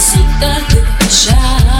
en la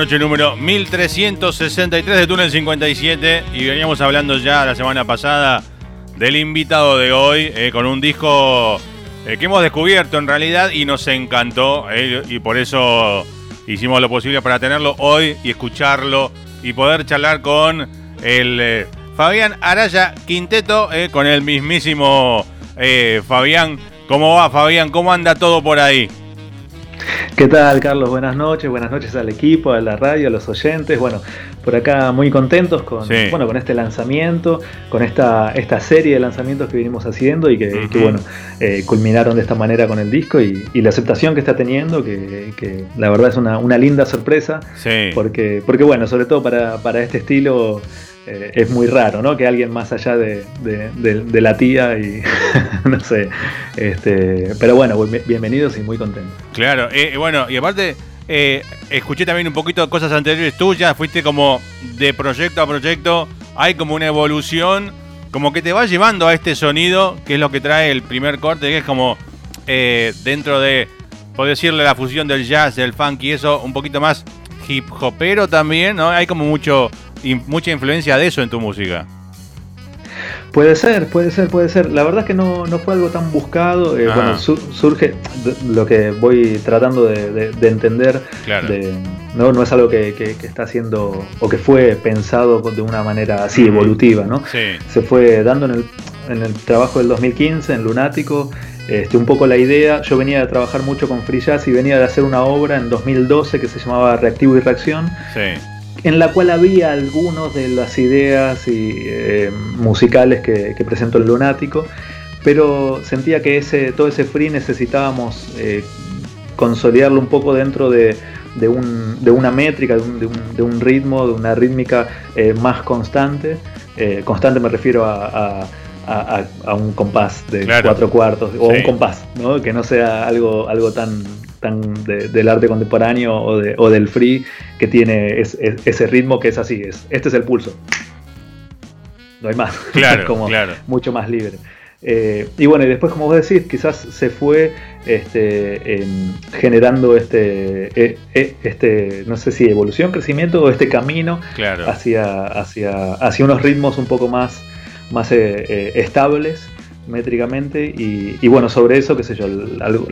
noche número 1363 de Túnel 57 y veníamos hablando ya la semana pasada del invitado de hoy eh, con un disco eh, que hemos descubierto en realidad y nos encantó eh, y por eso hicimos lo posible para tenerlo hoy y escucharlo y poder charlar con el Fabián Araya Quinteto, con el mismísimo Fabián. ¿Cómo va Fabián? ¿Cómo anda todo por ahí? ¿Qué tal, Carlos? Buenas noches, buenas noches al equipo, a la radio, a los oyentes. Bueno, por acá muy contentos con, bueno, con este lanzamiento, con esta, esta serie de lanzamientos que venimos haciendo y que, bueno, eh, culminaron de esta manera con el disco y, la aceptación que está teniendo, que, la verdad es una, una linda sorpresa. Porque, porque, bueno, sobre todo para, para este estilo eh, es muy raro, ¿no? Que alguien más allá de, la tía y no sé. Este, pero bueno, bienvenidos y muy contentos. Claro, eh, bueno, y aparte, eh, escuché también un poquito de cosas anteriores tuyas, fuiste como de proyecto a proyecto, hay como una evolución, como que te va llevando a este sonido, que es lo que trae el primer corte, que es como dentro de, por decirle, la fusión del jazz, del funk y eso, un poquito más hip hopero también, ¿no? Hay como mucho mucha influencia de eso en tu música. Puede ser, puede ser, puede ser. La verdad es que no, fue algo tan buscado. Eh, bueno, surge lo que voy tratando de, entender. ¿no? no es algo que, está haciendo o que fue pensado de una manera así evolutiva. ¿no? Se fue dando en el, en el trabajo del 2015, en Lunático. Este, un poco la idea, yo venía de trabajar mucho con Free Jazz y venía de hacer una obra en 2012 que se llamaba Reactivo y Reacción. Sí en la cual había algunos de las ideas y, eh, musicales que, presentó el Lunático, pero sentía que ese, todo ese free necesitábamos eh, consolidarlo un poco dentro de, una métrica, de un, ritmo, de una rítmica eh, más constante. constante me refiero a, un compás de cuatro cuartos o un compás, que no sea algo, algo tan, tan del arte contemporáneo o, del free que tiene ese ritmo que es así, es, este es el pulso. No hay más. Claro, como mucho más libre. Eh, y bueno, y después, como vos decís, quizás se fue este, generando este, e, e, este, no sé si evolución, crecimiento o este camino hacia, hacia, hacia unos ritmos un poco más, más eh, eh, estables métricamente y, bueno, sobre eso, qué sé yo,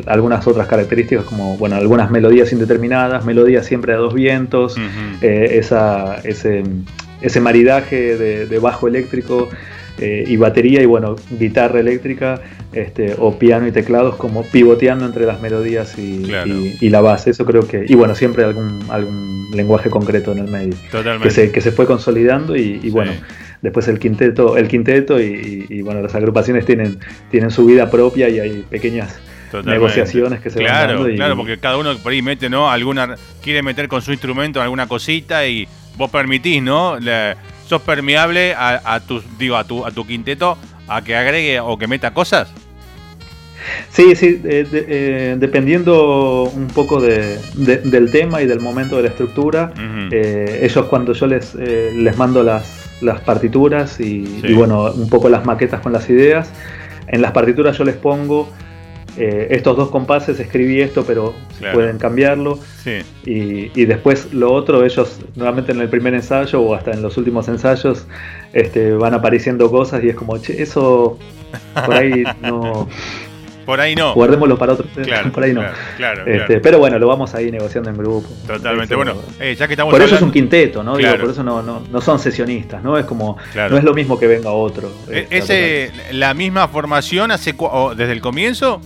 algunas otras características como, bueno, algunas melodías indeterminadas, melodías siempre a dos vientos, eh, esa, ese, ese maridaje de, bajo eléctrico eh, y batería y bueno, guitarra eléctrica este, o piano y teclados como pivoteando entre las melodías y, la base, eso creo que, y bueno, siempre algún, algún lenguaje concreto en el medio, Que, se, que se fue consolidando y, bueno después el quinteto, el quinteto y, bueno, las agrupaciones tienen, tienen su vida propia y hay pequeñas negociaciones que se van dando. Y... Claro, porque cada uno por ahí mete, ¿no? Alguna, quiere meter con su instrumento alguna cosita y vos permitís, ¿no? sos permeable a, tu, digo, a tu, a tu quinteto a que agregue o que meta cosas. Sí, sí, eh, eh, dependiendo un poco del tema y del momento de la estructura, eh, ellos cuando yo les, les mando las, las partituras y, bueno, un poco las maquetas con las ideas. En las partituras yo les pongo eh, estos dos compases escribí esto, pero pueden cambiarlo. Y, después lo otro, ellos nuevamente en el primer ensayo o hasta en los últimos ensayos este, van apareciendo cosas y es como, che, eso por ahí no... Por ahí no. Guardémoslo para otro. Claro, por ahí no. Claro, este, Pero bueno, lo vamos a ir negociando en grupo. Totalmente. bueno, eh, ya que estamos Por eso es un quinteto, ¿no? Digo, por eso no, no, no, son sesionistas, ¿no? Es como. No es lo mismo que venga otro. Eh, ¿Es la misma formación hace desde el comienzo?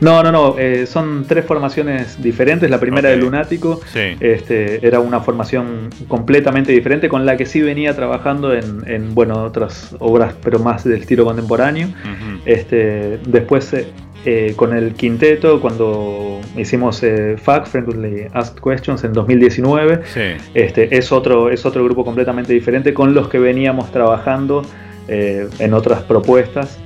No, no, no. Eh, son tres formaciones diferentes. La primera de Lunático este, era una formación completamente diferente con la que sí venía trabajando en, bueno, otras obras, pero más del estilo contemporáneo. este, después eh, eh, con el quinteto, cuando hicimos FAQ, Frequently Asked Questions, en 2019, este, es, otro, es otro grupo completamente diferente con los que veníamos trabajando en otras propuestas.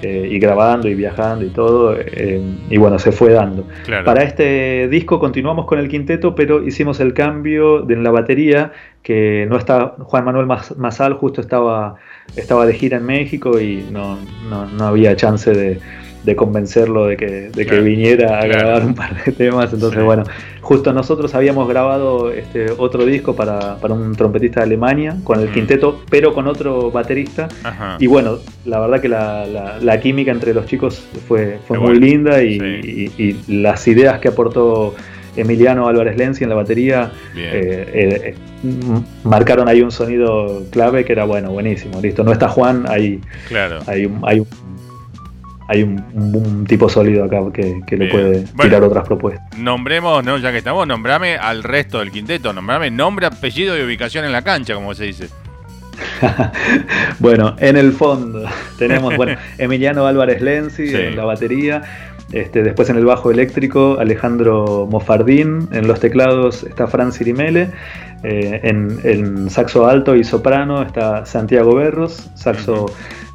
Eh, y grabando y viajando y todo, eh, y bueno, se fue dando. Para este disco continuamos con el quinteto, pero hicimos el cambio de, en la batería, que no está, Juan Manuel Masal justo estaba, estaba de gira en México y no, no, no había chance de de convencerlo de que, de que viniera a grabar un par de temas. Entonces, bueno, justo nosotros habíamos grabado este otro disco para, para un trompetista de Alemania, con el mm. quinteto, pero con otro baterista. Y bueno, la verdad que la, la, química entre los chicos fue, fue muy linda y, y, las ideas que aportó Emiliano Álvarez Lenzi en la batería eh, eh, marcaron ahí un sonido clave que era bueno, buenísimo. Listo, no está Juan, hay, claro. hay, hay un hay un, tipo sólido acá que, le puede tirar otras propuestas. Nombremos, ¿no? ya que estamos, nombrame al resto del quinteto, nombrame nombre, apellido y ubicación en la cancha, como se dice. bueno, en el fondo tenemos, bueno, Emiliano Álvarez Lenzi en la batería, este, después en el bajo eléctrico Alejandro Mofardín, en los teclados está Fran Cirimele, eh, en, en, saxo alto y soprano está Santiago Berros, saxo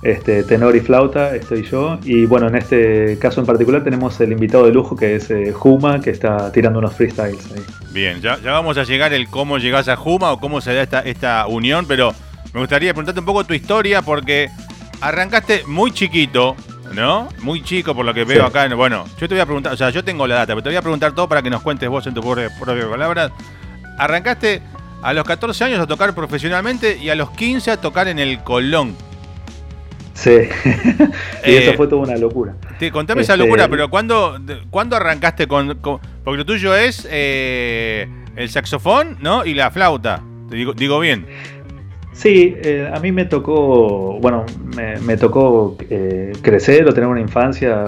este, tenor y flauta estoy yo. Y bueno, en este caso en particular tenemos el invitado de lujo que es eh, Juma, que está tirando unos freestyles ahí. Bien, ya, vamos a llegar el cómo llegás a Juma o cómo se da esta, esta unión, pero me gustaría preguntarte un poco tu historia porque arrancaste muy chiquito, ¿no? Muy chico por lo que veo acá. Bueno, yo te voy a preguntar, o sea, yo tengo la data, pero te voy a preguntar todo para que nos cuentes vos en tus propias palabras. Arrancaste a los 14 años a tocar profesionalmente y a los 15 a tocar en el Colón. Sí, y eso eh, fue toda una locura. Te, contame esa este, locura, pero ¿cuándo, ¿cuándo arrancaste con, Porque lo tuyo es eh, el saxofón, ¿no? Y la flauta, te digo, digo bien. Sí, eh, a mí me tocó, bueno, me, tocó crecer o tener una infancia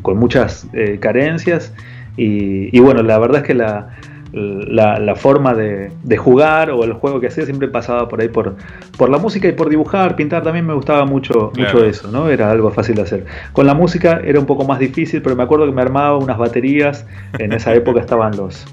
con muchas carencias y, bueno, la verdad es que la, la, forma de, jugar o el juego que hacía siempre pasaba por ahí por, por la música y por dibujar, pintar también me gustaba mucho, mucho eso, ¿no? Era algo fácil de hacer. Con la música era un poco más difícil, pero me acuerdo que me armaba unas baterías, en esa época estaban los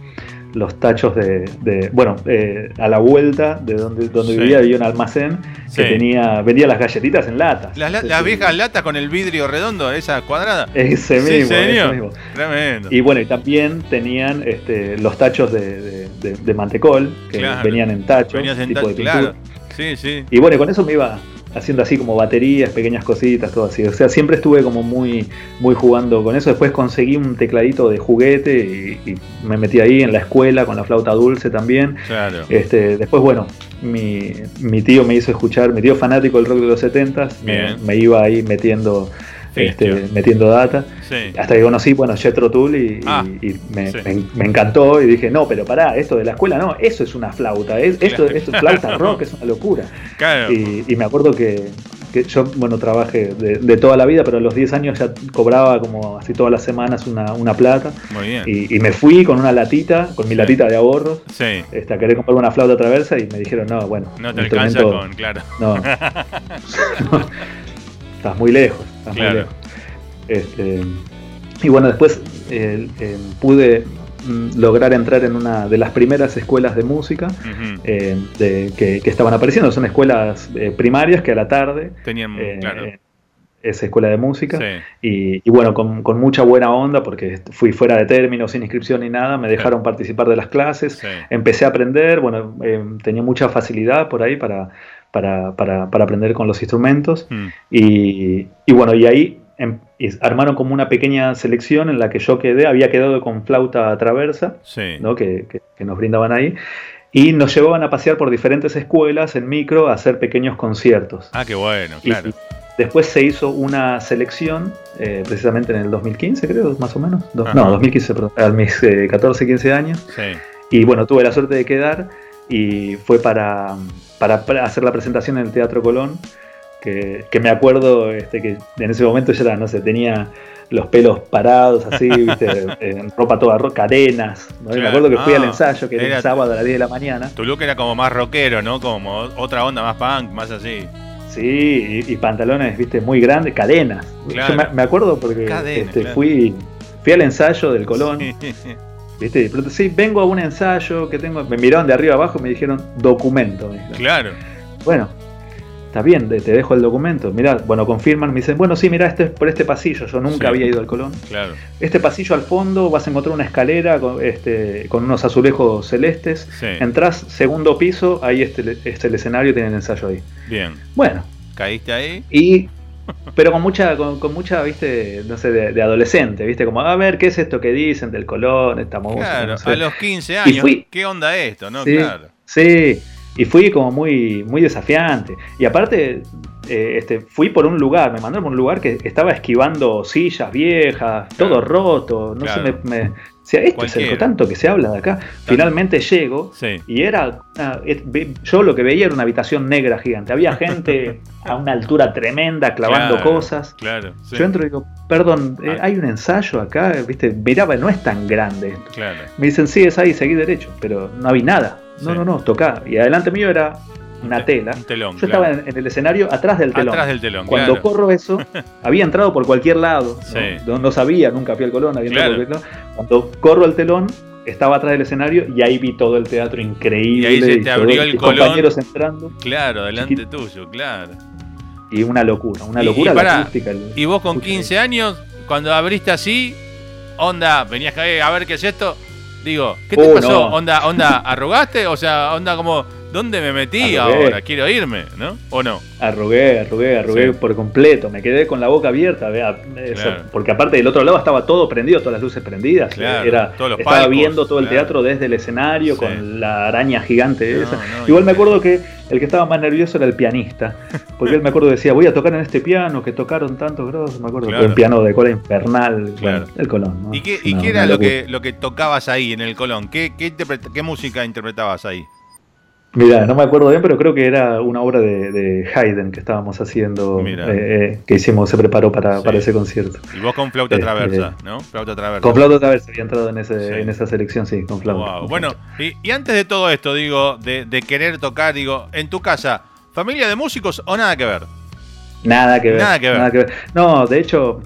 los tachos de, bueno, eh, a la vuelta de donde, donde vivía había un almacén que tenía, vendía las galletitas en latas. Las viejas latas con el vidrio redondo, esa cuadrada. Ese mismo, ese mismo. Tremendo. Y bueno, y también tenían este, los tachos de, de, mantecol, que venían en tachos. tipo de claro. Sí, sí. Y bueno, con eso me iba, haciendo así como baterías, pequeñas cositas, todo así. O sea, siempre estuve como muy, muy jugando con eso. Después conseguí un tecladito de juguete y, me metí ahí en la escuela con la flauta dulce también. Claro. Este, después, bueno, mi, mi tío me hizo escuchar, mi tío fanático del rock de los 70 me, me iba ahí metiendo este, metiendo data. Hasta que conocí, bueno, Jetro Tool y, ah, me, encantó y dije, no, pero pará, esto de la escuela no, eso es una flauta, esto, es flauta rock, es una locura. Y, me acuerdo que, yo, bueno, trabajé de, toda la vida, pero a los 10 años ya cobraba como así todas las semanas una, plata. Y, me fui con una latita, con mi latita de ahorros, este, a querer comprar una flauta traversa y me dijeron, no, bueno. No te alcanza con, claro. no estás muy lejos. Este, y bueno, después eh, eh, pude mm, lograr entrar en una de las primeras escuelas de música eh, que, estaban apareciendo. Son escuelas primarias que a la tarde tenían esa escuela de música. Y, bueno, con, mucha buena onda, porque fui fuera de término, sin inscripción ni nada, me dejaron participar de las clases, empecé a aprender, bueno, tenía mucha facilidad por ahí para, para, para, para aprender con los instrumentos. Mm. Y, y, bueno, y ahí em, y armaron como una pequeña selección en la que yo quedé, había quedado con flauta traversa, ¿no? que, nos brindaban ahí, y nos llevaban a pasear por diferentes escuelas en micro a hacer pequeños conciertos. Ah, qué bueno, claro. después se hizo una selección, eh, precisamente en el 2015, creo, más o menos. no, 2015, perdón, a mis 14, 15 años. Y bueno, tuve la suerte de quedar y fue para, para hacer la presentación en el Teatro Colón que, me acuerdo este, que en ese momento ya era, no sé, tenía los pelos parados así, ¿viste? en ropa toda cadenas. Me acuerdo que fui al ensayo, que era, el sábado a las 10 de la mañana. Tu look era como más rockero, ¿no? Como otra onda, más punk, más así. Sí, y, pantalones, viste, muy grandes, cadenas. Yo me, acuerdo porque este, fui, fui al ensayo del Colón. ¿Viste? sí, vengo a un ensayo que tengo. Me miraron de arriba abajo y me dijeron documento. claro. Bueno, está bien, te dejo el documento. Mirá, bueno, confirman, me dicen, bueno, sí, mira, este es por este pasillo, yo nunca había ido al Colón. Claro. Este pasillo al fondo vas a encontrar una escalera con, este, con unos azulejos celestes. Sí. Entrás, segundo piso, ahí este, este el escenario, tiene el ensayo ahí. Bien. Bueno. ¿Caíste ahí? Y pero con mucha, con, mucha, viste, no sé, de, adolescente, viste, como, a ver, ¿qué es esto que dicen del Colón, esta música? Claro, a los 15 años, ¿qué onda esto, no? claro. Sí, y fui como muy, muy desafiante. Y aparte, eh, este, fui por un lugar, me mandaron por un lugar que estaba esquivando sillas viejas, todo roto, no sé, me, sea, esto es el tanto que se habla de acá. Finalmente llego y era. yo lo que veía era una habitación negra gigante. Había gente a una altura tremenda clavando cosas. Claro, Yo entro y digo, perdón, eh, ah. hay un ensayo acá, ¿viste? Miraba, no es tan grande esto. Me dicen, sí, es ahí, seguí derecho, pero no había nada. No, no, no, toca. Y adelante mío era una tela. Yo estaba en, el escenario atrás del telón. Atrás del telón. Cuando corro eso, había entrado por cualquier lado. ¿no? No, sabía, nunca fui al Colón, había Cuando corro el telón, estaba atrás del escenario y ahí vi todo el teatro increíble. Y ahí se te abrió el Colón. compañeros entrando. Claro, delante tuyo, claro. Y una locura, una locura la acústica. y vos con 15 años, cuando abriste así, onda, venías a ver qué es esto Digo, ¿qué te uh, pasó? ¿Onda, ¿Onda arrugaste? O sea, onda como, ¿dónde me metí ahora? Quiero irme, ¿no? ¿O no? Arrugué, arrugué, arrugué por completo. Me quedé con la boca abierta, vea, porque aparte del otro lado estaba todo prendido, todas las luces prendidas. Era, estaba viendo todo el teatro desde el escenario con la araña gigante esa. Igual me acuerdo que el que estaba más nervioso era el pianista, porque él me acuerdo decía, voy a tocar en este piano que tocaron tantos grosos, me acuerdo, un piano de cola infernal, el Colón. ¿Y qué, era lo que, lo que tocabas ahí en el Colón? ¿Qué, qué, qué música interpretabas ahí? Mira, no me acuerdo bien, pero creo que era una obra de, Haydn que estábamos haciendo, eh, eh, que hicimos, se preparó para, ese concierto. Y vos con flauta este, traversa, ¿no? Flauta traversa. Con flauta traversa había entrado en, ese, en esa selección, sí, con flauta. bueno, Y, antes de todo esto, digo, de, querer tocar, digo, en tu casa, ¿familia de músicos o nada que ver? Nada que ver. Nada que ver. Nada que ver. No, de hecho,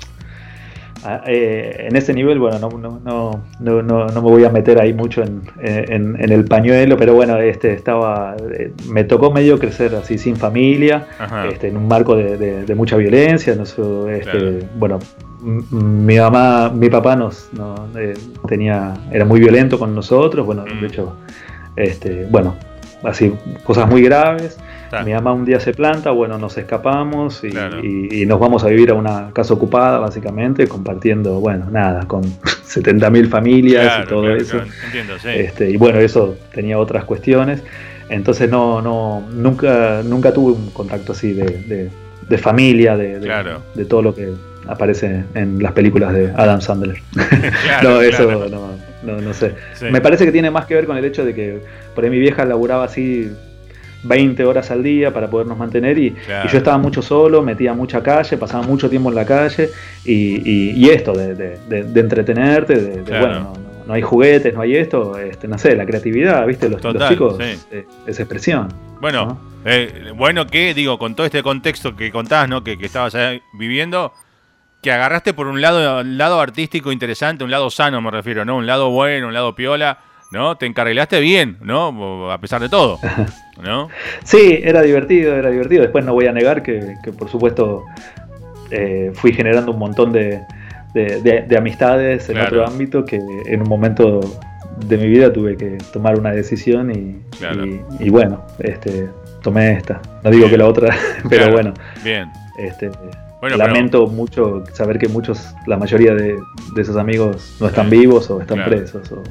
eh, en ese nivel, bueno, no, no, no, no, no me voy a meter ahí mucho en, en, el pañuelo, pero bueno, este estaba, eh, me tocó medio crecer así sin familia, este, en un marco de, mucha violencia, no este, bueno, mi mamá, mi papá nos, eh, tenía, era muy violento con nosotros, bueno, de mm. hecho, este, bueno, así cosas muy graves. Mi mamá un día se planta, bueno, nos escapamos y, nos vamos a vivir a una casa ocupada, básicamente, compartiendo, bueno, nada, con 70.000 familias y todo eso. este, y bueno, eso tenía otras cuestiones. Entonces no, no, nunca, nunca tuve un contacto así de, familia, de, de, todo lo que aparece en las películas de Adam Sandler. no, eso no, no, sé. Me parece que tiene más que ver con el hecho de que por ahí mi vieja laburaba así 20 horas al día para podernos mantener y, yo estaba mucho solo, metía mucha calle, pasaba mucho tiempo en la calle y, esto de, entretenerte, de, bueno, no, hay juguetes, no hay esto, este, no sé, la creatividad, ¿viste? Los, chicos es, expresión. Bueno, eh, bueno que digo, con todo este contexto que contás, ¿no? Que, que estabas viviendo, que agarraste por un lado, un lado artístico interesante, un lado sano me refiero, ¿no? Un lado bueno, un lado piola ¿no? Te encarrilaste bien, ¿no? A pesar de todo, ¿no? sí, era divertido, era divertido. Después no voy a negar que, por supuesto, eh, fui generando un montón de, amistades en otro ámbito que en un momento de mi vida tuve que tomar una decisión y, bueno, este, tomé esta. No digo que la otra, pero bueno. Bien. Este, lamento mucho saber que muchos, la mayoría de, esos amigos no están vivos o están presos o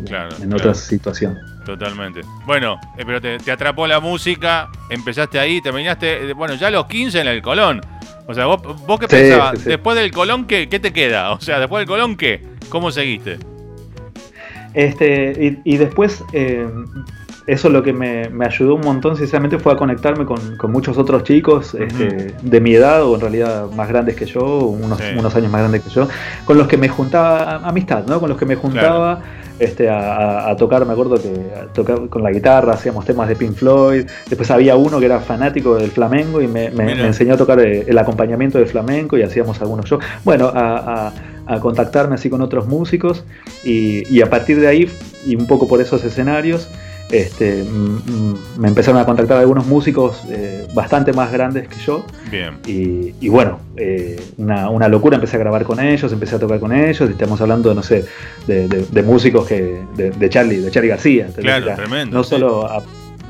en otra situación. Totalmente. Bueno, eh, pero te, atrapó la música, empezaste ahí, terminaste, eh, bueno, ya a los 15 en el Colón. O sea, vos, vos qué pensabas, después del Colón, ¿qué, ¿qué te queda? O sea, después del Colón, ¿qué? ¿Cómo seguiste? Este, y, después, eh, eso lo que me, ayudó un montón, sinceramente, fue a conectarme con, muchos otros chicos este, de mi edad, o en realidad más grandes que yo, unos, unos, años más grandes que yo, con los que me juntaba, amistad, ¿no? Con los que me juntaba. Este, a, tocar, me acuerdo que tocar con la guitarra, hacíamos temas de Pink Floyd, después había uno que era fanático del flamenco y me, enseñó a tocar eh, el acompañamiento del flamenco y hacíamos algunos shows. Bueno, a, contactarme así con otros músicos y, a partir de ahí, y un poco por esos escenarios, este, me empezaron a contactar algunos músicos eh, bastante más grandes que yo. Bien. Y, bueno, eh, una, locura, empecé a grabar con ellos, empecé a tocar con ellos, y estamos hablando, no sé, de, músicos que de, Charlie, de Charlie García. Claro, tremendo. No solo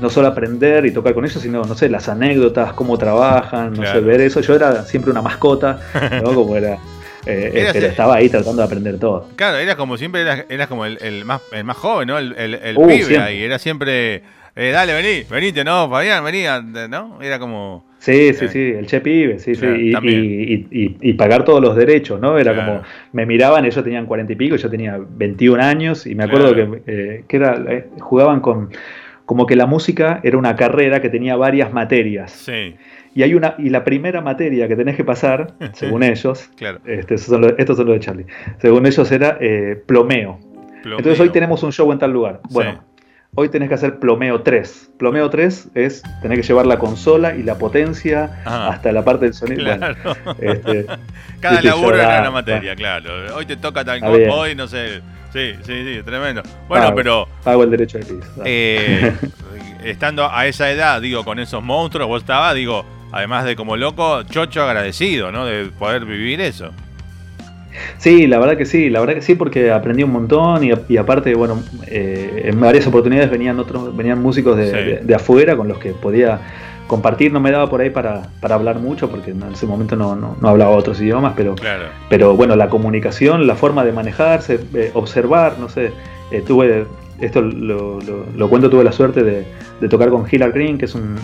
no solo aprender y tocar con ellos, sino, no sé, las anécdotas, cómo trabajan, no sé, ver eso. Yo era siempre una mascota, ¿no? Como era eh, pero estaba ahí tratando de aprender todo. Claro, era como siempre, eras, como el, más, el más joven, ¿no? El, el, uh, pibe ahí, era siempre, eh, dale, vení, venite, ¿no? Fabián, vení, ¿no? Era como... Sí, sí, eh, sí, el che pibe, sí, sí, y, y, pagar todos los derechos, ¿no? Era como, me miraban, ellos tenían cuarenta y pico, yo tenía 21 años, y me acuerdo que, que era, jugaban con, como que la música era una carrera que tenía varias materias. Sí. Y hay una y la primera materia que tenés que pasar, según ellos, este, estos, son los, de Charlie, según ellos era eh, plomeo. Entonces hoy tenemos un show en tal lugar. Bueno, hoy tenés que hacer plomeo 3. Plomeo 3 es tener que llevar la consola y la potencia hasta la parte del sonido. Este, Cada laburo era una materia, claro. Hoy te toca tal cosa, hoy no sé. Sí, sí, sí, tremendo. Bueno, pero. Pago el derecho de piso. Eh, estando a esa edad, digo, con esos monstruos, vos estabas, digo, además de como loco, chocho agradecido, ¿no? De poder vivir eso. Sí, la verdad que sí, la verdad que sí, porque aprendí un montón y, aparte, bueno, eh, en varias oportunidades venían otros, venían músicos de, afuera con los que podía compartir, no me daba por ahí para, hablar mucho, porque en ese momento no, hablaba otros idiomas, pero, pero bueno, la comunicación, la forma de manejarse, eh, observar, no sé, eh, tuve esto lo, cuento, tuve la suerte de, tocar con Hillard Green, que es un.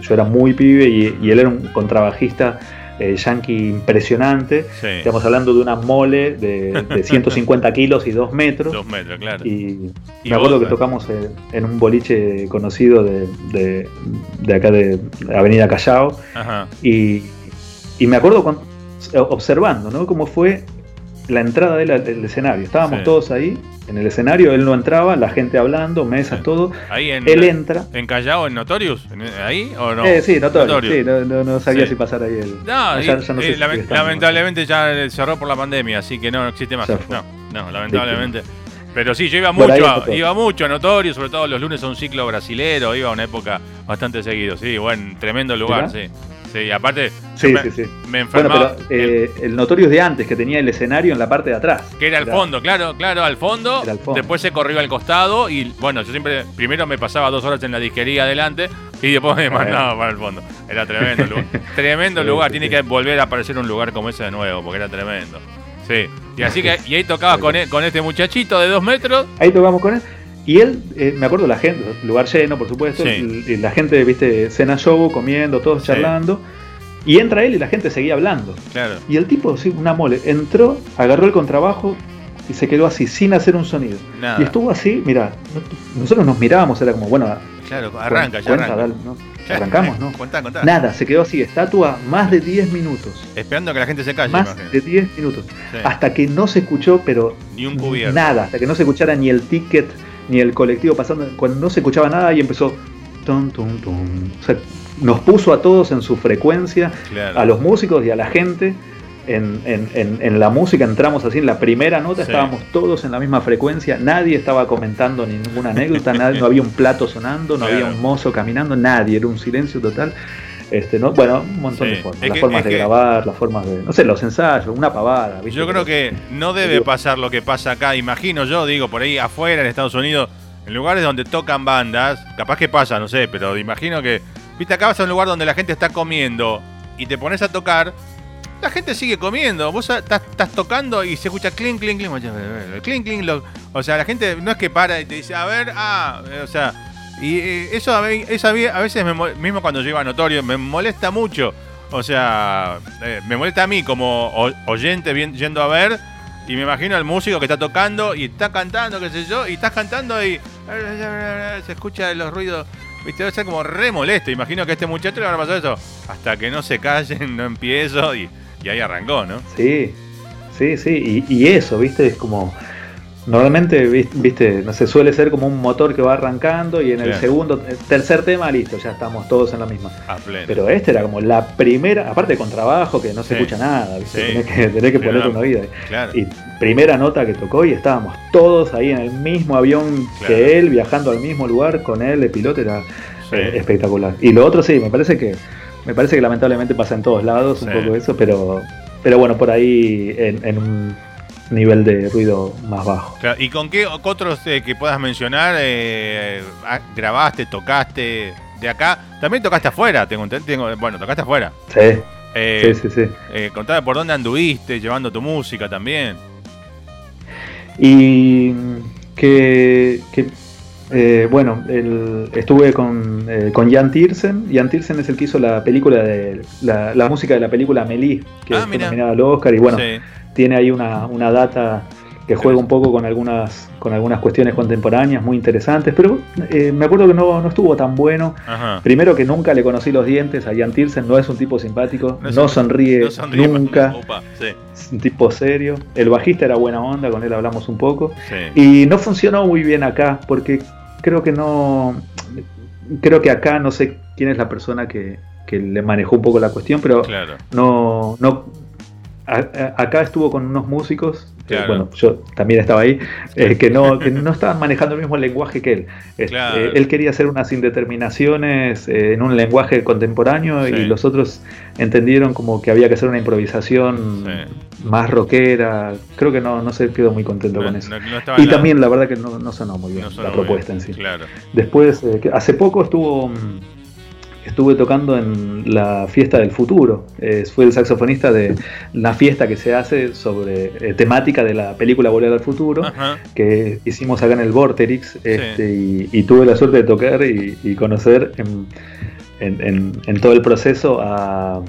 Eh, yo era muy pibe y, él era un contrabajista eh, yankee impresionante. Estamos hablando de una mole de, 150 kilos y 2 metros. 2 metros, claro. Y, me acuerdo que tocamos en un boliche conocido de, acá de Avenida Callao. Y, me acuerdo observando, ¿no? Cómo fue la entrada del, escenario. Estábamos todos ahí en el escenario, él no entraba, la gente hablando, mesas, todo. Ahí en, él entra. ¿En Callao, en Notorious? ¿Ahí o no? Eh, sí, Notorious, Sí, no, sabía si pasar ahí el. No, eh, lamentablemente ya cerró por la pandemia, así que no, existe más. No, no, lamentablemente. Pero sí, yo iba mucho, a, iba mucho a Notorious, sobre todo los lunes a un ciclo brasilero, iba a una época bastante seguido, sí, buen, tremendo lugar, sí. Sí, aparte. Sí, sí, sí. Me enfermaba. Bueno, pero eh, el notorio es de antes, que tenía el escenario en la parte de atrás. Que era al fondo, claro, claro, al fondo, Después se corrió al costado y bueno, yo siempre. Primero me pasaba dos horas en la disquería adelante y después me mandaba para el fondo. Era tremendo lugar. tremendo lugar. Tiene que volver a aparecer un lugar como ese de nuevo, porque era tremendo. Sí. Y así que. Y ahí tocabas con, e, con este muchachito de dos metros. Ahí tocamos con él. Y él, eh, me acuerdo la gente, lugar lleno, por supuesto, y la gente, viste, cena show, comiendo, todos charlando. Y entra él y la gente seguía hablando. Claro. Y el tipo, sí, una mole, entró, agarró el contrabajo y se quedó así, sin hacer un sonido. Y estuvo así, mira, nosotros nos mirábamos, era como, bueno, claro, arranca, ya arranca. Arrancamos, ¿no? Nada, se quedó así, estatua más de 10 minutos. Esperando que la gente se calle. Más de 10 minutos. Hasta que no se escuchó, pero. Ni un cubierto. Nada, hasta que no se escuchara ni el ticket ni el colectivo pasando, cuando no se escuchaba nada y empezó ton, ton, ton. O sea, nos puso a todos en su frecuencia, a los músicos y a la gente. En, en, en, la música entramos así en la primera nota, estábamos todos en la misma frecuencia, nadie estaba comentando ninguna anécdota, nadie, no había un plato sonando, no había un mozo caminando, nadie, era un silencio total. Este, ¿no? Bueno, un montón de formas. las formas de grabar, las formas de. No sé, los ensayos, una pavada. Yo creo que no debe pasar lo que pasa acá. Imagino yo, digo, por ahí afuera en Estados Unidos, en lugares donde tocan bandas, capaz que pasa, no sé, pero imagino que. Viste, acá vas a un lugar donde la gente está comiendo y te pones a tocar la gente sigue comiendo. Vos estás, tocando y se escucha clink, clink, clink, clink, clink. o sea, la gente no es que para y te dice, a ver, ah, o sea, y eso, a, veces mismo cuando llega a notorio me molesta mucho. O sea, eh, me molesta a mí como oyente yendo a ver y me imagino al músico que está tocando y está cantando, qué sé yo, y estás cantando y se escucha los ruidos. Viste, debe ser como re molesto. Imagino que a este muchacho le van a pasar eso. Hasta que no se callen, no empiezo y, ahí arrancó, ¿no? Sí, sí, sí. Y, y eso, viste, es como Normalmente, viste, no se suele ser como un motor que va arrancando y en el segundo, eh, tercer tema, listo, ya estamos todos en la misma. Pero este era como la primera, aparte con trabajo que no se escucha nada, ¿viste? tenés que, poner una vida. Y primera nota que tocó y estábamos todos ahí en el mismo avión que él, viajando al mismo lugar con él, el piloto, era eh, espectacular. Y lo otro sí, me parece que me parece que lamentablemente pasa en todos lados un poco eso, pero pero bueno, por ahí en un nivel de ruido más bajo. ¿Y con qué otros eh, que puedas mencionar eh, ah, grabaste, tocaste de acá? También tocaste afuera, tengo, tengo bueno, tocaste afuera. Sí. Eh, sí, sí, sí. contame por dónde anduviste llevando tu música también. Y que, bueno, estuve con, con Jan Tiersen. Jan Tiersen es el que hizo la película de la, música de la película Melis, que ah, fue nominada al Oscar y bueno tiene ahí una, data que juega un poco con algunas con algunas cuestiones contemporáneas muy interesantes, pero eh, me acuerdo que no, estuvo tan bueno. Primero que nunca le conocí los dientes a Jan Tilsen, no es un tipo simpático, no, sonríe, nunca, es un tipo serio. El bajista era buena onda, con él hablamos un poco. Y no funcionó muy bien acá, porque creo que no, creo que acá no sé quién es la persona que, le manejó un poco la cuestión, pero no, no, acá estuvo con unos músicos, bueno, yo también estaba ahí, eh, que, no, que no estaban manejando el mismo lenguaje que él. Este, él quería hacer unas indeterminaciones eh, en un lenguaje contemporáneo y los otros entendieron como que había que hacer una improvisación más rockera. Creo que no, no se quedó muy contento con eso. y también la verdad que no, sonó muy bien la propuesta en sí. Después, eh, hace poco estuvo mm, estuve tocando en la fiesta del futuro. fue el saxofonista de la fiesta que se hace sobre eh, temática de la película Volver al Futuro, que hicimos acá en el Vorterix, este, y, tuve la suerte de tocar y, conocer en, todo el proceso a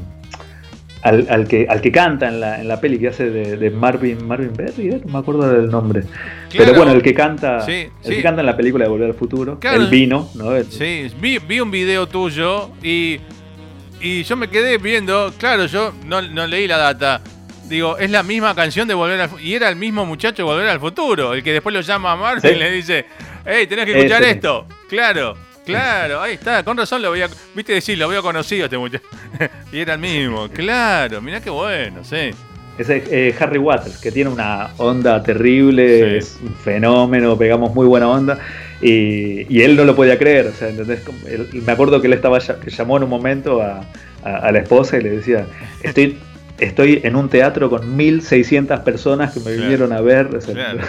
al, que, al que canta en la, en la peli que hace de, Marvin Marvin Berry, ¿eh? no me acuerdo del nombre. Pero bueno, el que canta el que canta en la película de Volver al Futuro, el vino, ¿no? Sí, vi, vi, un video tuyo y, y yo me quedé viendo, claro, yo no, no leí la data. Digo, es la misma canción de Volver al Futuro. Y era el mismo muchacho de Volver al Futuro, el que después lo llama a Marvin y le dice, hey, tenés que escuchar esto. Claro. Claro, ahí está, con razón lo había, viste decir, lo había conocido este muchacho. y era el mismo, claro, mirá qué bueno, sí. Es eh, Harry Waters, que tiene una onda terrible, es un fenómeno, pegamos muy buena onda. Y, él no lo podía creer, o sea, ¿entendés? me acuerdo que él estaba llamó en un momento a, a la esposa y le decía, estoy estoy en un teatro con 1600 personas que me vinieron a ver. Él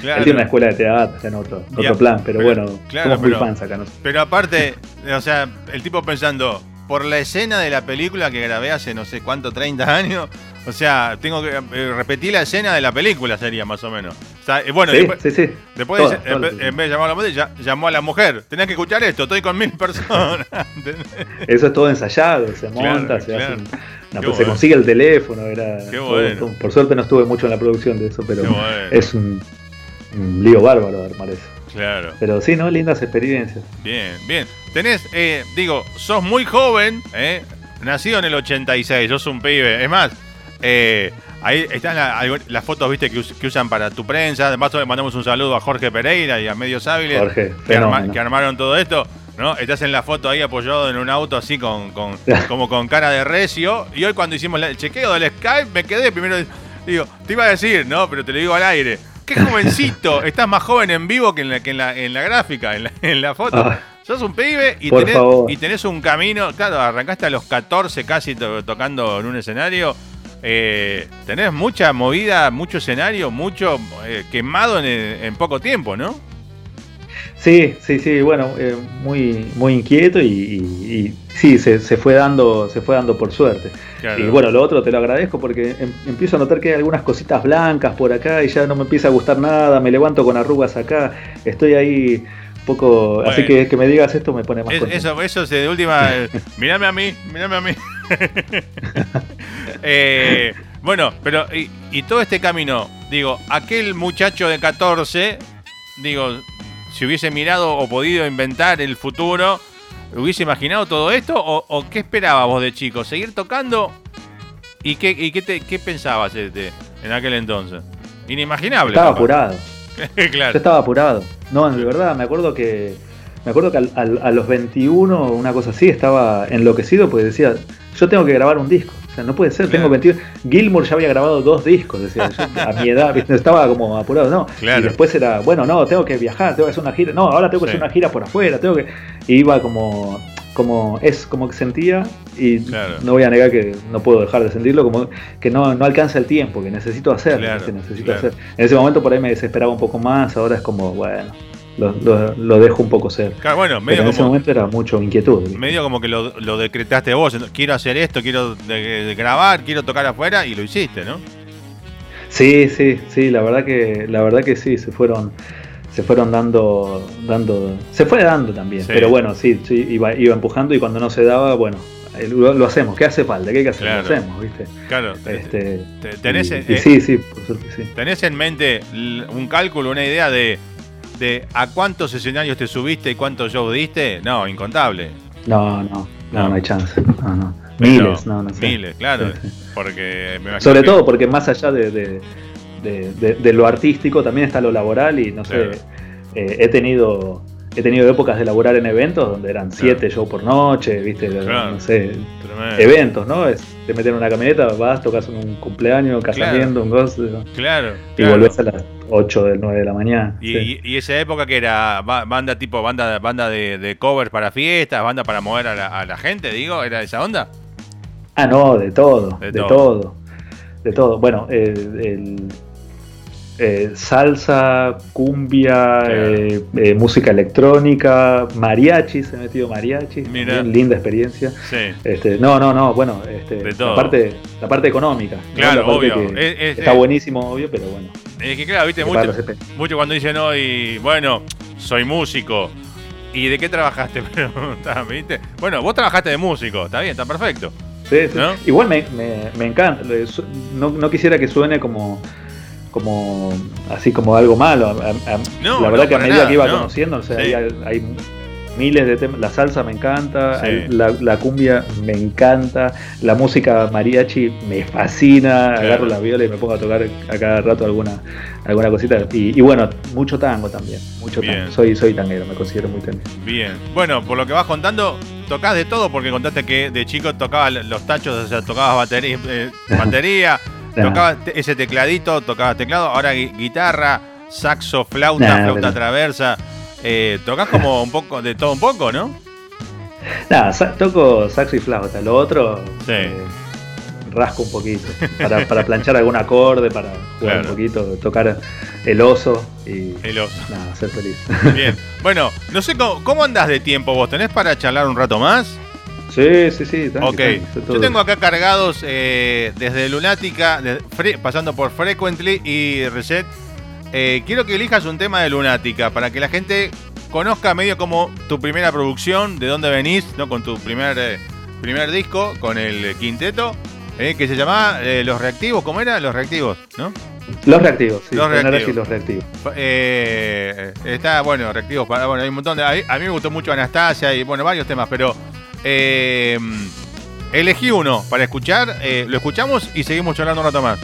tiene una escuela de teatro, en otro, otro plan, pero, bueno, somos muy fans acá. Pero aparte, o sea, el tipo pensando, por la escena de la película que grabé hace no sé cuánto, 30 años, o sea, tengo que eh, repetir la escena de la película, sería más o menos. Eh, bueno, después, en, vez de llamar a la mujer, llamó a la mujer. Tenés que escuchar esto, estoy con mil personas. Eso es todo ensayado, se monta, se hace. Pues se consigue el teléfono, era. por suerte no estuve mucho en la producción de eso, pero es un, lío bárbaro armar eso. Claro. Pero sí, ¿no? Lindas experiencias. Bien, bien. Tenés, eh, digo, sos muy joven, ¿eh? Nacido en el 86, sos un pibe. Es más, eh, ahí están las fotos viste que, usan para tu prensa. Además, le mandamos un saludo a Jorge Pereira y a Medios Hábiles que, armaron todo esto. ¿no? Estás en la foto ahí apoyado en un auto así con, como con cara de recio. Y hoy cuando hicimos el chequeo del Skype me quedé primero. Digo, te iba a decir, no, pero te lo digo al aire. Qué jovencito. Estás más joven en vivo que en la, que en la, en la gráfica, en la, foto. Ah. Sos un pibe y tenés, y tenés, un camino. Claro, arrancaste a los 14 casi tocando en un escenario eh, tenés mucha movida, mucho escenario, mucho eh, quemado en, poco tiempo, ¿no? Sí, sí, sí, bueno, eh, muy, muy inquieto y, sí, se, fue dando, se fue dando por suerte. Y bueno, lo otro te lo agradezco porque em, empiezo a notar que hay algunas cositas blancas por acá y ya no me empieza a gustar nada, me levanto con arrugas acá, estoy ahí poco. así que que me digas esto me pone más Eso, eso es de última. Eh, mírame a mí, mírame a mí. Eh, bueno, pero y, todo este camino, digo, aquel muchacho de 14, digo, si hubiese mirado o podido inventar el futuro, ¿hubiese imaginado todo esto? ¿O, qué esperabas vos de chico? ¿Seguir tocando? ¿Y qué, y qué, te, qué pensabas este, en aquel entonces? Inimaginable. Estaba apurado. claro. Yo estaba apurado. No, de verdad, me acuerdo que me acuerdo que a los 21, una cosa así, estaba enloquecido porque decía, yo tengo que grabar un disco. O sea, no puede ser, tengo 21. Gilmour ya había grabado dos discos, decía, a mi edad, estaba como apurado, no. Y después era, bueno, no, tengo que viajar, tengo que hacer una gira. No, ahora tengo que hacer una gira por afuera, tengo que. iba como como es como que sentía y no voy a negar que no puedo dejar de sentirlo como que no, no alcanza el tiempo que necesito hacer que necesito hacer en ese momento por ahí me desesperaba un poco más ahora es como bueno lo, dejo un poco ser. bueno, medio en ese momento era mucho inquietud. Medio como que lo, decretaste vos, quiero hacer esto, quiero grabar, quiero tocar afuera y lo hiciste, ¿no? Sí, sí, sí, la verdad que la verdad que sí, se fueron se fueron dando dando se fue dando también, pero bueno, sí, sí iba, iba empujando y cuando no se daba, bueno, lo, hacemos, ¿qué hace falta? ¿Qué hay que hacer? Lo hacemos, ¿viste? Claro. Este, tenés, eh, sí, sí, por suerte, sí. ¿Tenés en mente un cálculo, una idea de de a cuántos escenarios te subiste y cuántos shows diste, no, incontable. No, no, no, no, hay chance. No, no. Miles, no, no sé. Miles, claro. Porque Sobre todo porque más allá de, de, lo artístico también está lo laboral y no sé, eh, he tenido he tenido épocas de laborar en eventos donde eran siete shows por noche, viste, no sé, eventos, ¿no? Es, te meten en una camioneta, vas, tocas un cumpleaños, casamiento, un gozo. Claro. Y volvés a las 8 del 9 de la mañana. Y, esa época que era banda tipo, banda, banda de, de covers para fiestas, banda para mover a la, gente, digo, ¿era esa onda? Ah, no, de todo, de, todo. de todo. Bueno, el eh, salsa, cumbia, eh, eh, música electrónica, mariachi, se ha metido mariachi, linda experiencia. Este, no, no, no, bueno, este, la, parte, la parte económica. Claro, obvio. está buenísimo, obvio, pero bueno. Es que claro, viste, mucho, mucho, cuando dicen hoy, bueno, soy músico. ¿Y de qué trabajaste? ¿viste? Bueno, vos trabajaste de músico, está bien, está perfecto. Sí, Igual me, me, encanta. No, no quisiera que suene como como así como algo malo. la verdad que a medida que iba conociendo, o sea, hay, miles de temas. La salsa me encanta, la, cumbia me encanta, la música mariachi me fascina. Agarro la viola y me pongo a tocar a cada rato alguna alguna cosita. Y, bueno, mucho tango también, mucho tango. Soy, soy tanguero, me considero muy tanguero. Bien, bueno, por lo que vas contando, tocás de todo porque contaste que de chico tocabas los tachos, o sea, tocabas batería, eh, batería ese tecladito, tocaba teclado, ahora guitarra, saxo, flauta, flauta traversa. Eh, tocas como un poco de todo un poco, ¿no? Nada, toco saxo y flauta. Lo otro eh, rasco un poquito. Para, planchar algún acorde, para jugar un poquito, tocar el oso y el oso. Nada, ser feliz. Bien. Bueno, no sé cómo, cómo andás de tiempo vos. ¿Tenés para charlar un rato más? Sí, sí, sí. ok. Yo tengo acá cargados eh, desde Lunática, pasando por Frequently y Reset. Eh, quiero que elijas un tema de Lunática para que la gente conozca medio como tu primera producción, de dónde venís, ¿no? Con tu primer, eh, primer disco, con el quinteto, que se llamaba Los Reactivos. ¿Cómo era? Los Reactivos, ¿no? Los reactivos, sí. Los reactivos. los reactivos. está, bueno, reactivos. Bueno, hay un montón de. A mí, me gustó mucho Anastasia y, bueno, varios temas, pero eh, elegí uno para escuchar, eh, lo escuchamos y seguimos charlando un rato más.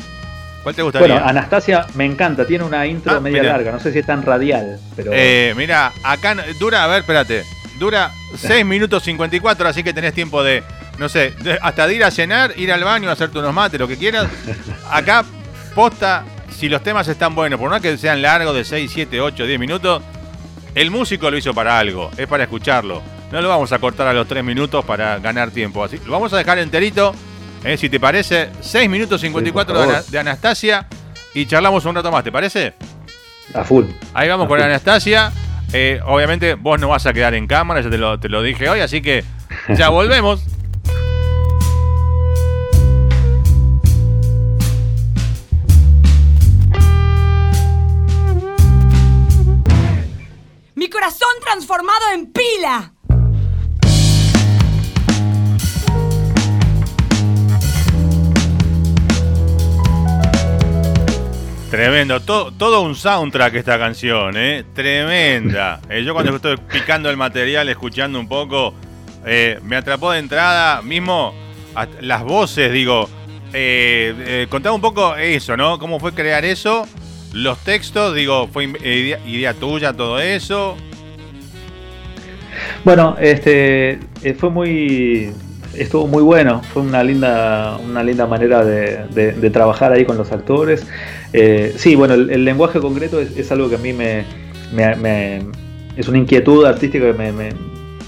¿Cuál te gustaría? Bueno, Anastasia me encanta, tiene una intro ah, media larga, no sé si es tan radial, pero. Eh, mira, acá dura, a ver, espérate, dura 6 minutos 54, así que tenés tiempo de, no sé, hasta de ir a cenar, ir al baño, hacerte unos mates, lo que quieras. Acá, posta, si los temas están buenos, por no que sean largos de 6, 7, 8, 10 minutos, el músico lo hizo para algo, es para escucharlo. No lo vamos a cortar a los 3 minutos para ganar tiempo. Así lo vamos a dejar enterito. Eh, si te parece, 6 minutos 54 sí, de Anastasia y charlamos un rato más, ¿te parece? A full. Ahí vamos con. Anastasia. Eh, obviamente vos no vas a quedar en cámara, ya te lo, te lo dije hoy, así que ya volvemos. Mi corazón transformado en pila. Tremendo, todo, un soundtrack esta canción, ¿eh? Tremenda. Eh, yo cuando estoy picando el material, escuchando un poco, eh, me atrapó de entrada, mismo las voces, digo, eh, eh, contame un poco eso, ¿no? ¿Cómo fue crear eso? Los textos, digo, ¿fue idea, tuya todo eso? Bueno, este fue muy estuvo muy bueno, fue una linda, una linda manera de, trabajar ahí con los actores. Eh, sí, bueno, el, lenguaje concreto es, algo que a mí me, es una inquietud artística que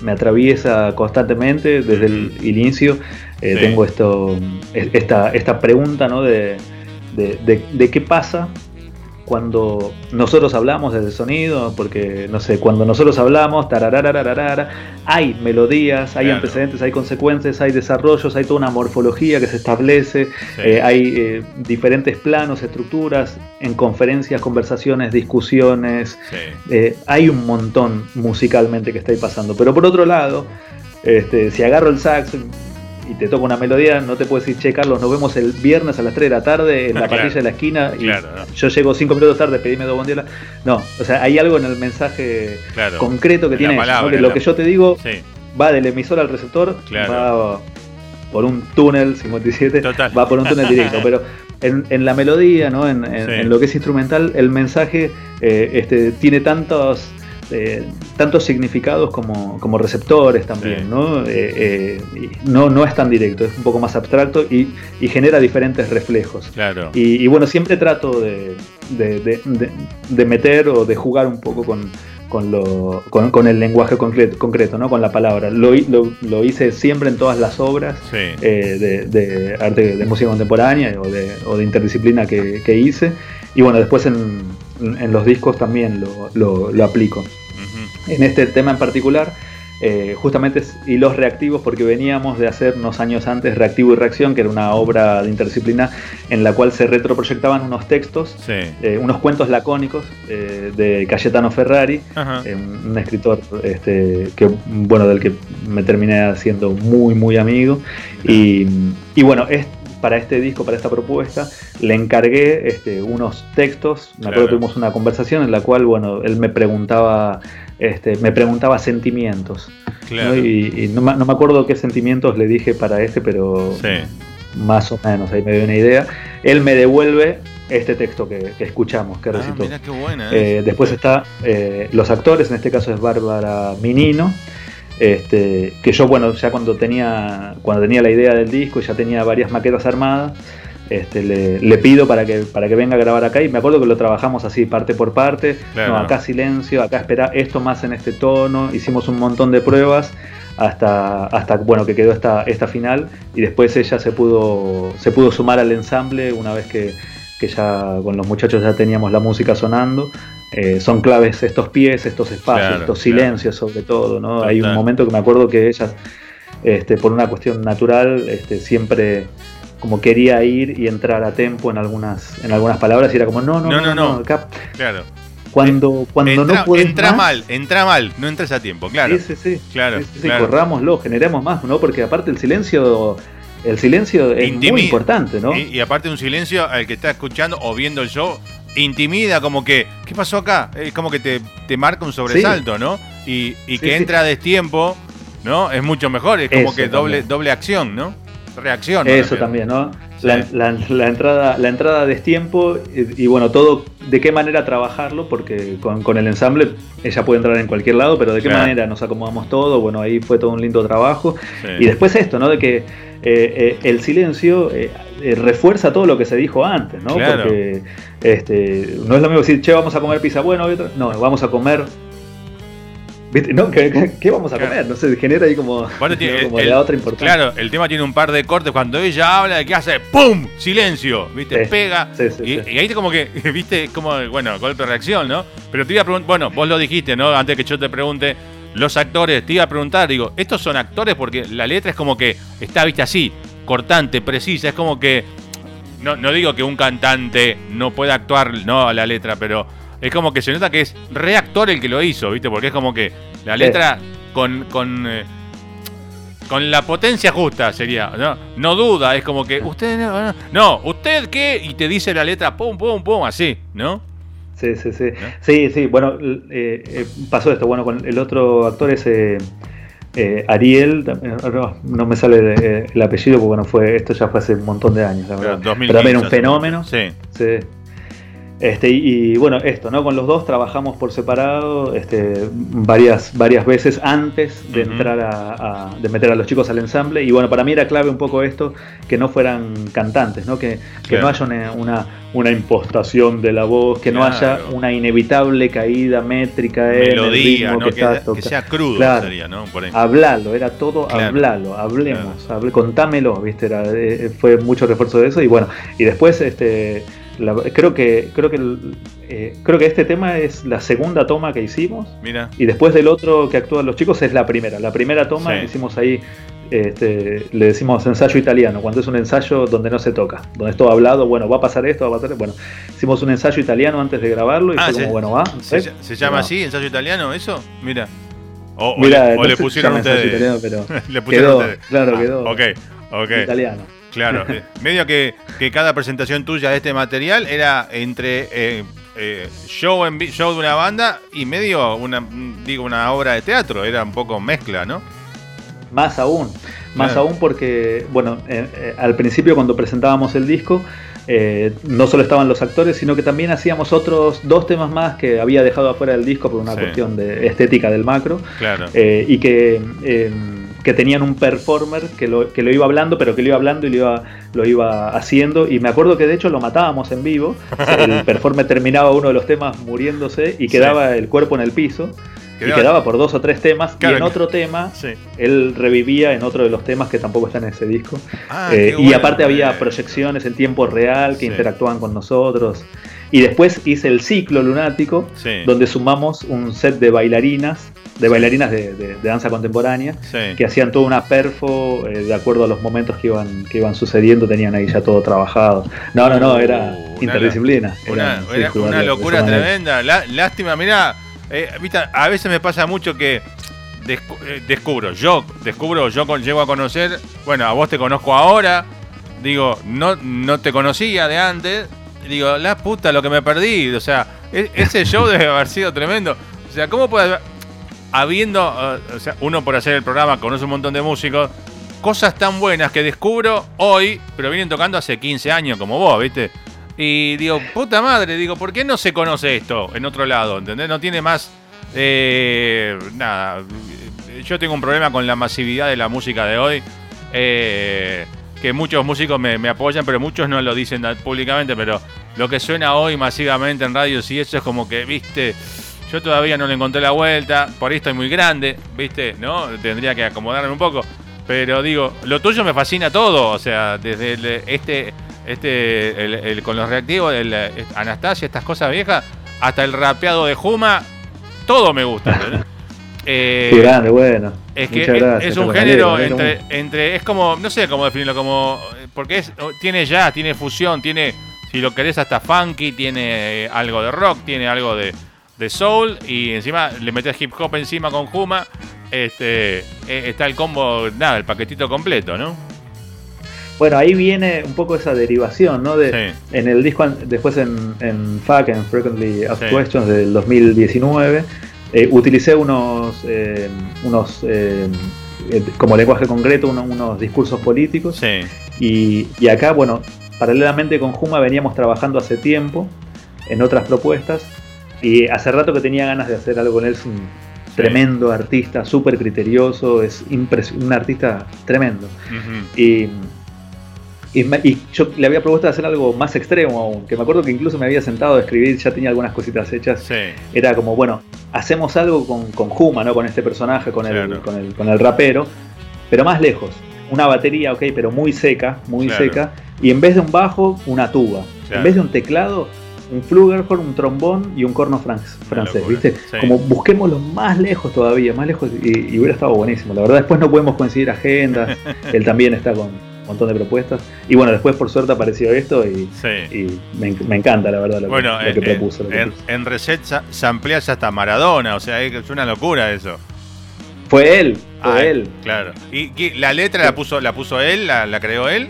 me, atraviesa constantemente desde el inicio. Eh, tengo esto, esta, esta pregunta ¿no? de, de qué pasa cuando nosotros hablamos desde sonido, porque no sé, cuando nosotros hablamos, hay melodías, hay antecedentes, hay consecuencias, hay desarrollos, hay toda una morfología que se establece, eh, hay eh, diferentes planos, estructuras, en conferencias, conversaciones, discusiones, eh, hay un montón musicalmente que está ahí pasando. Pero por otro lado, este, si agarro el saxo y te toca una melodía, no te puedes decir, che, Carlos, nos vemos el viernes a las 3 de la tarde en la parrilla de la esquina y yo llego 5 minutos tarde, pedime dos bondiolas. No, o sea, hay algo en el mensaje concreto que tiene que lo que yo te digo va del emisor al receptor, va por un túnel 57, va por un túnel directo, pero en, la melodía, ¿no? En, lo que es instrumental, el mensaje eh, este, tiene tantos eh, tantos significados como, como receptores también, ¿no? Eh, eh, ¿no? ¿no? es tan directo, es un poco más abstracto y, genera diferentes reflejos. Claro. Y, bueno, siempre trato de, de, meter o de jugar un poco con, con, lo, con, el lenguaje concreto, concreto, ¿no? con la palabra. Lo, lo, hice siempre en todas las obras de, arte de música contemporánea o de, o de interdisciplina que, que hice. Y bueno, después en, en los discos también lo, lo, aplico. En este tema en particular, eh, justamente y los reactivos, porque veníamos de hacer unos años antes Reactivo y Reacción, que era una obra de interdisciplina en la cual se retroproyectaban unos textos, eh, unos cuentos lacónicos eh, de Cayetano Ferrari, un escritor este, que, bueno, del que me terminé haciendo muy, muy amigo. Y, y bueno, es para este disco, para esta propuesta, le encargué este, unos textos. Me acuerdo que tuvimos una conversación en la cual, bueno, él me preguntaba, este, me preguntaba sentimientos. Y, no, me acuerdo qué sentimientos le dije para este, pero más o menos ahí me dio una idea. Él me devuelve este texto que, escuchamos, que ah, recitó. Eh, después está eh, los actores, en este caso es Bárbara Minino. Este, que yo, bueno, ya cuando tenía, cuando tenía la idea del disco, ya tenía varias maquetas armadas, este, le, pido para que, para que venga a grabar acá. Y me acuerdo que lo trabajamos así, parte por parte, no, acá silencio, acá espera esto más en este tono, hicimos un montón de pruebas hasta, hasta bueno, que quedó esta, esta final. Y después ella se pudo, se pudo sumar al ensamble una vez que, que ya con los muchachos ya teníamos la música sonando. Eh, son claves estos pies, estos espacios, estos silencios sobre todo, ¿no? Hay un momento que me acuerdo que ella, este, por una cuestión natural, este, siempre como quería ir y entrar a tiempo en algunas, en algunas palabras y era como, no, no, no, no, claro. Cuando, cuando no puedes Entra mal, entra mal, no entres a tiempo, claro. Sí, sí, sí. Claro, corrámoslo, generemos más, ¿no? Porque aparte el silencio el silencio es muy importante, ¿no? Y, y, aparte un silencio al que está escuchando o viendo el show intimida, como que, ¿qué pasó acá? Es como que te, marca un sobresalto, ¿no? Y, que entra a destiempo, ¿no? Es mucho mejor, es como que doble, doble acción, ¿no? Reacción. Eso también, ¿no? La, entrada, la entrada a destiempo y, bueno, todo, de qué manera trabajarlo, porque con, el ensamble ella puede entrar en cualquier lado, pero de qué manera nos acomodamos todo, bueno, ahí fue todo un lindo trabajo. Y después esto, ¿no? De que eh, eh, el silencio eh, refuerza todo lo que se dijo antes, ¿no? Porque este, no es lo mismo decir, che, vamos a comer pizza, bueno, no, vamos a comer ¿No? ¿Qué, vamos a comer? No sé, genera ahí como, la otra importancia. Claro, el tema tiene un par de cortes. Cuando ella habla, de qué hace? ¡Pum! Silencio, ¿viste? Pega. y, ahí te como que, ¿viste? Como, bueno, golpe de reacción, ¿no? Pero te iba a preguntar, bueno, vos lo dijiste, ¿no? Antes que yo te pregunte, los actores, te iba a preguntar, digo, ¿estos son actores? Porque la letra es como que está, ¿viste? Así, cortante, precisa, es como que no, no digo que un cantante no pueda actuar no a la letra, pero es como que se nota que es reactor el que lo hizo, ¿viste? Porque es como que La letra con, con, eh, con la potencia justa sería, ¿no? No duda, es como que usted no, no, usted qué, y te dice la letra pum, pum, pum, así, ¿no? Sí, sí, sí. Sí, sí, bueno, eh, eh, pasó esto, bueno, con el otro actor es Ariel, no, me sale el apellido porque bueno, fue, esto ya fue hace un montón de años, la verdad. Pero también un fenómeno. Sí. sí. Este, y, bueno, esto, ¿no? Con los dos trabajamos por separado este, varias, varias veces antes de entrar a, de meter a los chicos al ensamble. Y bueno, para mí era clave un poco esto, que no fueran cantantes, ¿no? Que, no haya una, una, impostación de la voz, que no haya una inevitable caída métrica Melodía, en el ritmo que, que, sea crudo sería, ¿no? Hablalo, era todo hablalo, hablemos, contámelo, ¿viste? Era, eh, fue mucho refuerzo de eso. Y bueno, y después este creo que creo que eh, creo que este tema es la segunda toma que hicimos. Mira. Y después del otro que actúan los chicos es la primera. La primera toma hicimos ahí, este, le decimos ensayo italiano, cuando es un ensayo donde no se toca, donde es todo hablado, bueno, va a pasar esto, va a pasar. Bueno, hicimos un ensayo italiano antes de grabarlo y ah, fue como, bueno, va. ¿Se, llama así, ensayo italiano, eso? Mira. O, le, pusieron ustedes. Italiano, pero le pusieron quedó, Claro, ah, quedó. Ok, ok. Italiano. Claro, eh, medio que, cada presentación tuya de este material era entre eh, eh, show, en, show de una banda y medio una, digo, una obra de teatro, era un poco mezcla, ¿no? Más aún, más aún porque, bueno, al principio cuando presentábamos el disco, no solo estaban los actores, sino que también hacíamos otros dos temas más que había dejado afuera del disco por una cuestión de estética del macro. Claro. y que que tenían un performer que lo, que lo iba hablando, pero que lo iba hablando y lo iba, lo iba haciendo. Y me acuerdo que de hecho lo matábamos en vivo. El performer terminaba uno de los temas muriéndose y quedaba el cuerpo en el piso. Y quedaba por dos o tres temas. y en otro tema, él revivía en otro de los temas que tampoco está en ese disco. Ah, eh, y aparte había proyecciones en tiempo real que interactuaban con nosotros. Y después hice el ciclo lunático, donde sumamos un set de bailarinas de bailarinas de, danza contemporánea que hacían toda una perfo eh, de acuerdo a los momentos que iban, que iban sucediendo, tenían ahí ya todo trabajado. No, no, no, era uh, interdisciplina. Una, una locura tremenda. lástima, mira, eh, a veces me pasa mucho que eh, descubro, yo descubro, yo llego a conocer, bueno, a vos te conozco ahora, digo, no, no te conocía de antes, digo, la puta, lo que me perdí, o sea, e, ese show debe haber sido tremendo. O sea, ¿cómo puede habiendo, uh, o sea, uno por hacer el programa conoce un montón de músicos, cosas tan buenas que descubro hoy, pero vienen tocando hace 15 años como vos, ¿viste? Y digo, puta madre, digo, ¿por qué no se conoce esto en otro lado? ¿Entendés? No tiene más... Eh, nada, yo tengo un problema con la masividad de la música de hoy. Eh, que muchos músicos me, me, apoyan, pero muchos no lo dicen públicamente, pero lo que suena hoy masivamente en radio, sí, eso es como que, viste, yo todavía no le encontré la vuelta, por ahí estoy muy grande, ¿viste? ¿No? Tendría que acomodarme un poco. Pero digo, lo tuyo me fascina todo, o sea, desde este, este, el, con los reactivos, el, Anastasia, estas cosas viejas, hasta el rapeado de Juma, todo me gusta. Eh, grande, bueno. Es que es, un género entre, entre, es como, no sé cómo definirlo, como, porque es, tiene jazz, tiene fusión, tiene, si lo querés hasta funky, tiene algo de rock, tiene algo de, de soul y encima le metes hip hop encima con Juma, este, eh, está el combo, nada, el paquetito completo, ¿no? Bueno, ahí viene un poco esa derivación, ¿no? De, En el disco, después en, en FAQ, en Frequently Asked Questions del 2019, eh, utilicé unos, eh, unos como lenguaje concreto, unos, discursos políticos. Y, y acá, bueno, paralelamente con Juma veníamos trabajando hace tiempo en otras propuestas y hace rato que tenía ganas de hacer algo con él. Es un tremendo artista, súper criterioso, es un artista tremendo. y, y, yo le había propuesto hacer algo más extremo aún, que me acuerdo que incluso me había sentado a escribir, ya tenía algunas cositas hechas. Era como, bueno, hacemos algo con, con Juma, ¿no? Con este personaje, con, el, con, el, con el rapero, pero más lejos. Una batería, ok, pero muy seca, muy seca. Y en vez de un bajo, una tuba. En vez de un teclado, un flugelhorn, un trombón y un corno francés, ¿viste? Como busquémoslo más lejos todavía, más lejos y, hubiera estado buenísimo. La verdad, después no podemos coincidir agendas, él también está con un montón de propuestas. Y bueno, después por suerte apareció esto y, me, encanta, la verdad, lo, que, propuso. en, Reset se amplía hasta Maradona, o sea, es una locura eso. Fue él, fue Ah, él. Claro. ¿Y la letra la puso, la puso él? ¿La, la creó él?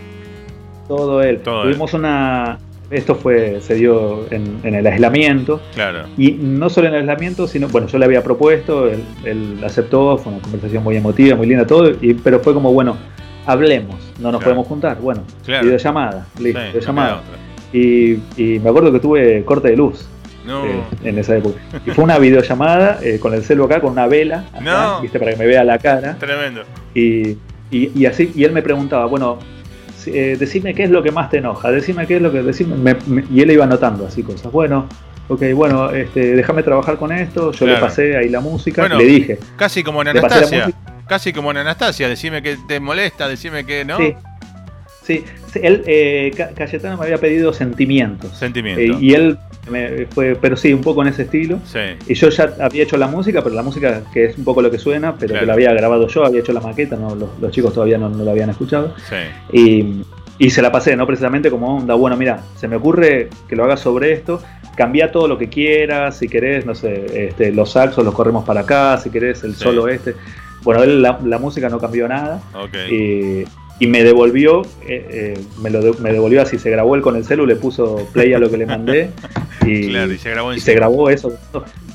Todo él. Todo Tuvimos una. Esto fue, se dio en, en el aislamiento. Claro. Y no solo en el aislamiento, sino, bueno, yo le había propuesto, él, él aceptó, fue una conversación muy emotiva, muy linda, todo, y, pero fue como, bueno, hablemos, no nos Claro. podemos juntar, bueno, Claro. videollamada, listo, Sí, videollamada. Y, y me acuerdo que tuve corte de luz No. eh, en esa época. Y fue una videollamada eh, con el celu acá, con una vela, acá, No. ¿viste? para que me vea la cara. Tremendo. Y, y, y así, y él me preguntaba, bueno, eh, decime qué es lo que más te enoja, decime qué es lo que, decime, me- me- y él iba anotando así cosas. Bueno, ok, bueno, este, déjame trabajar con esto, yo le pasé ahí la música, Bueno, le dije, Casi como en Anastasia. Casi como en Anastasia. Decime que te molesta, decime que no. sí, sí, él, eh, Ca- Cayetano me había pedido sentimientos. Sentimiento. Eh, y él me fue, pero sí, un poco en ese estilo. Sí. Y yo ya había hecho la música, pero la música que es un poco lo que suena, pero Claro. que la había grabado yo, había hecho la maqueta, no, los, los chicos todavía no, no la habían escuchado. Sí. Y, y se la pasé, ¿no? Precisamente como onda, bueno, mira, se me ocurre que lo hagas sobre esto, cambia todo lo que quieras, si querés, no sé, este, los saxos los corremos para acá, si querés el Sí. solo este. Bueno, él la, la música no cambió nada Ok. y, y me devolvió, eh, eh, me, lo de- me devolvió así, se grabó él con el celu, le puso play a lo que le mandé y, claro, y se grabó y se grabó eso.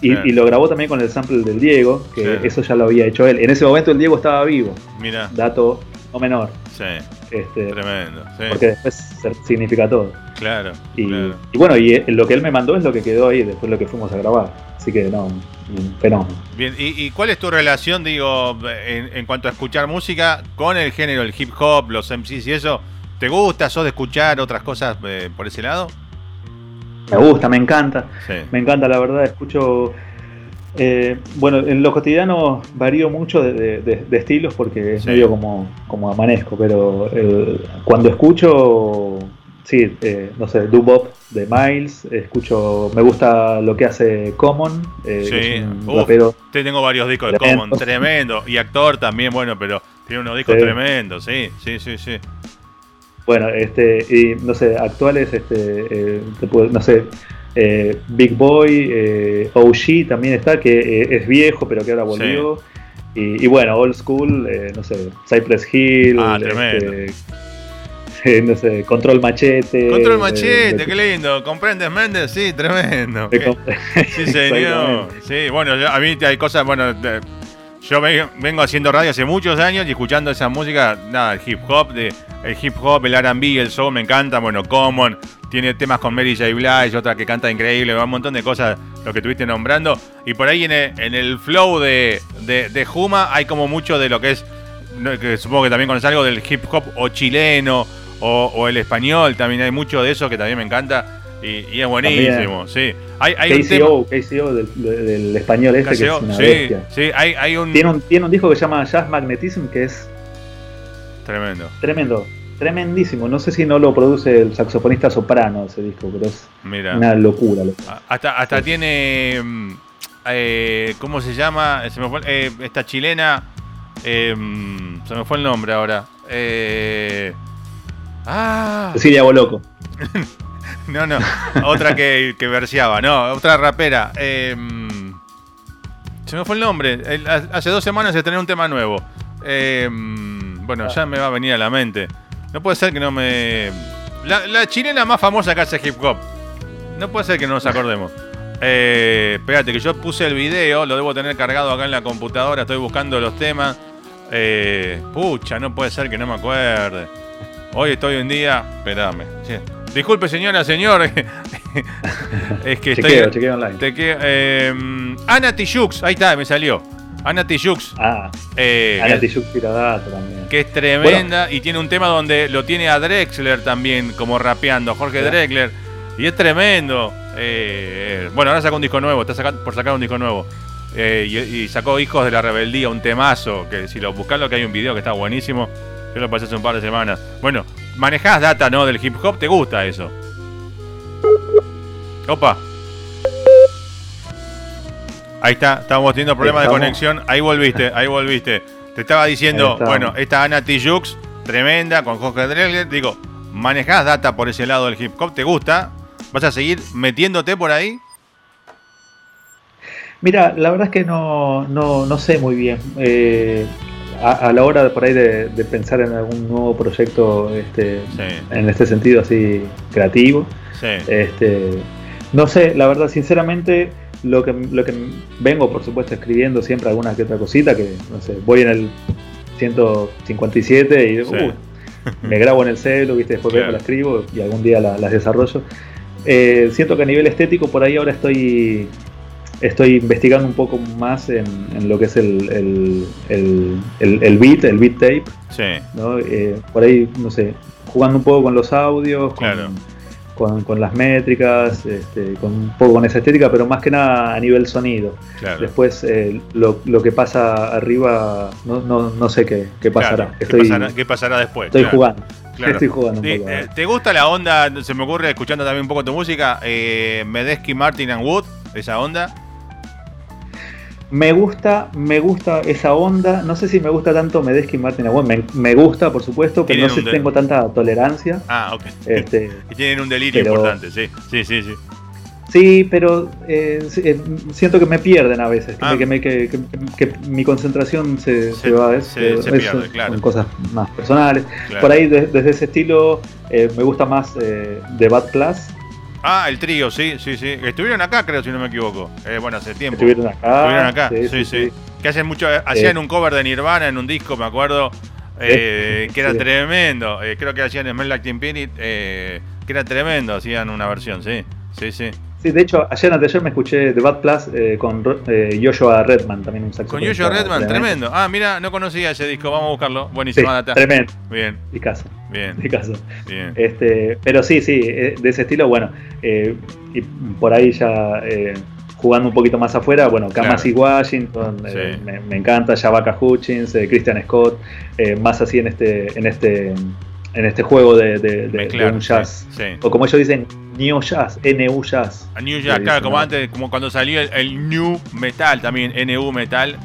Y, Claro. y lo grabó también con el sample del Diego, que Claro. eso ya lo había hecho él. En ese momento el Diego estaba vivo, Mira. dato no menor. Sí. Este, Tremendo. Sí. porque después significa todo. Claro. Y, claro. y bueno, y eh, lo que él me mandó es lo que quedó ahí después lo que fuimos a grabar. Así que no, un fenómeno. Bien, ¿y, y cuál es tu relación, digo, en, en cuanto a escuchar música con el género, el hip hop, los MCs y eso? ¿Te gusta? ¿Sos de escuchar otras cosas eh, por ese lado? Me gusta, me encanta. Sí. Me encanta, la verdad, escucho... eh, bueno, en lo cotidiano varío mucho de, de- de- de estilos porque es Sí. medio como, como amanezco, pero eh, cuando escucho, sí, eh, no sé, Dubop de Miles, escucho, me gusta lo que hace Common, eh, Sí. que es un Uf, rapero Te tengo varios discos de Tremendo. Common, tremendo. Y actor también, bueno, pero tiene unos discos Sí. tremendos, sí, sí, sí, sí. Bueno, este, y no sé, actuales, este, eh, no sé, eh, Big Boy, eh, OG también está, que es viejo, pero que ahora volvió. Y, y bueno, old school, eh, no sé, Cypress Hill, Ah, tremendo. este, no sé, Control Machete. Control eh, Machete, de- qué lindo. ¿Comprendes, Méndez? Sí, tremendo. Sí, señor. Sí, bueno, yo- a mí hay cosas, bueno, de- yo ve- vengo haciendo radio hace muchos años y escuchando esa música, nada, el hip hop, de, el hip hop, el R&B, el soul me encanta, bueno, Common, tiene temas con Mary J. Blige, otra que canta increíble, un montón de cosas, lo que estuviste nombrando, y por ahí en el, en el flow de, de, de Juma hay como mucho de lo que es, que supongo que también conoces algo del hip hop o chileno, o, o el español, también hay mucho de eso que también me encanta, y, y es buenísimo, sí. Hay, hay un tema... KCO, KCO del, del español este, que KCO, es una sí, bestia. sí, hay, hay un... Tiene un, tiene un disco que se llama Jazz Magnetism, que es Tremendo. tremendo, tremendísimo. No sé si no lo produce el saxofonista soprano ese disco, pero es Mira. una locura. Hasta, hasta tiene. mm, eh, ¿Cómo se llama? Se me fue, eh, esta chilena. eh, mm, se me fue el nombre ahora. Eh, ah, Cecilia Boloco. no, no. Otra que, que verseaba, no. Otra rapera. eh, mm, se me fue el nombre. El- hace dos semanas se estrenó un tema nuevo. Eh, mm, bueno, ya me va a venir a la mente. No puede ser que no me. La, la chilena más famosa que hace hip hop. No puede ser que no nos acordemos. Eh, espérate, que yo puse el video, lo debo tener cargado acá en la computadora, estoy buscando los temas. Eh, pucha, no puede ser que no me acuerde. Hoy estoy un día. Espérame. Disculpe, señora, señor. es que Chequeo, estoy. chequeo online. te que- eh, Ana Tijoux, ahí está, me salió. Ana Tijoux. Ah, eh, Ana Tijoux también. que es tremenda y tiene un tema donde lo tiene a Drexler también como rapeando, Jorge. Drexler, y es tremendo. Eh, eh, bueno, ahora sacó un disco nuevo, está saca- por sacar un disco nuevo. Eh, y, y sacó Hijos de la Rebeldía, un temazo, que si lo buscas lo que hay un video que está buenísimo, yo lo pasé hace un par de semanas. Bueno, manejás data, ¿no? Del hip hop, ¿te gusta eso? Opa. Ahí está, estábamos teniendo problemas de Estamos. conexión. Ahí volviste, ahí volviste. Te estaba diciendo, estamos. bueno, esta Ana Tijoux, tremenda, con Jorge Drexler. Digo, manejás data por ese lado del hip hop, ¿te gusta? ¿Vas a seguir metiéndote por ahí? Mira, la verdad es que no, no, sé muy bien. Eh, a, la hora de, por ahí de, pensar en algún nuevo proyecto este, en este sentido así creativo, este, no sé, la verdad, sinceramente, lo que, lo que vengo, por supuesto, escribiendo siempre alguna que otra cosita, que no sé, voy en el 157 y uh, me grabo en el celo, ¿viste? después la escribo y algún día las desarrollo. Eh, siento que a nivel estético por ahí ahora estoy estoy investigando un poco más en, lo que es el, el, beat, el beat tape. Sí. Eh, por ahí, no sé, jugando un poco con los audios, con, las métricas, este, con un poco con esa estética, pero más que nada a nivel sonido. Después, eh, lo, que pasa arriba, no, no, no sé qué, qué pasará. ¿Qué, pasará, después? Estoy jugando. Estoy jugando un poco, eh, ¿Te gusta la onda? Se me ocurre escuchando también un poco tu música. Medesky, Martin and Wood, esa onda. Me gusta, me gusta esa onda. No sé si me gusta tanto Medesky y Martin me, me, gusta, por supuesto, pero no sé si tengo tanta tolerancia. Ah, ok. Este, y tienen un delirio importante, sí. Sí, sí, sí. Sí, pero eh, eh, siento que me pierden a veces, que, ah. mi concentración se, va, se, pierde, claro. Son cosas más personales. Por ahí, desde ese estilo, eh, me gusta más The Bad Class, Ah, el trío, sí, sí, sí. Estuvieron acá, creo, si no me equivoco. Eh, bueno, hace tiempo. Estuvieron acá. Estuvieron acá, sí, sí. Que hacen mucho, hacían un cover de Nirvana en un disco, me acuerdo, eh, que era tremendo. Eh, creo que hacían Smell Like Teen Spirit, que era tremendo, hacían una versión, sí, sí, sí. Sí, de hecho, ayer ayer me escuché The Bad Plus eh, con eh, Joshua Redman, también un saxofonista. Con Joshua Redman, tremendo. Ah, mira, no conocía ese disco, vamos a buscarlo. Buenísima data. Tremendo. Bien. caso. Bien. caso. Bien. Este, pero sí, sí, eh, de ese estilo, bueno, eh, y por ahí ya jugando un poquito más afuera, bueno, Kamasi Washington, me, me, encanta, Shabaka Hutchins, Christian Scott, más así en este, en este en este juego de, de, un jazz. O como ellos dicen, New Jazz, NU Jazz. New Jazz, claro, como antes, como cuando salió el, New Metal también, NU Metal,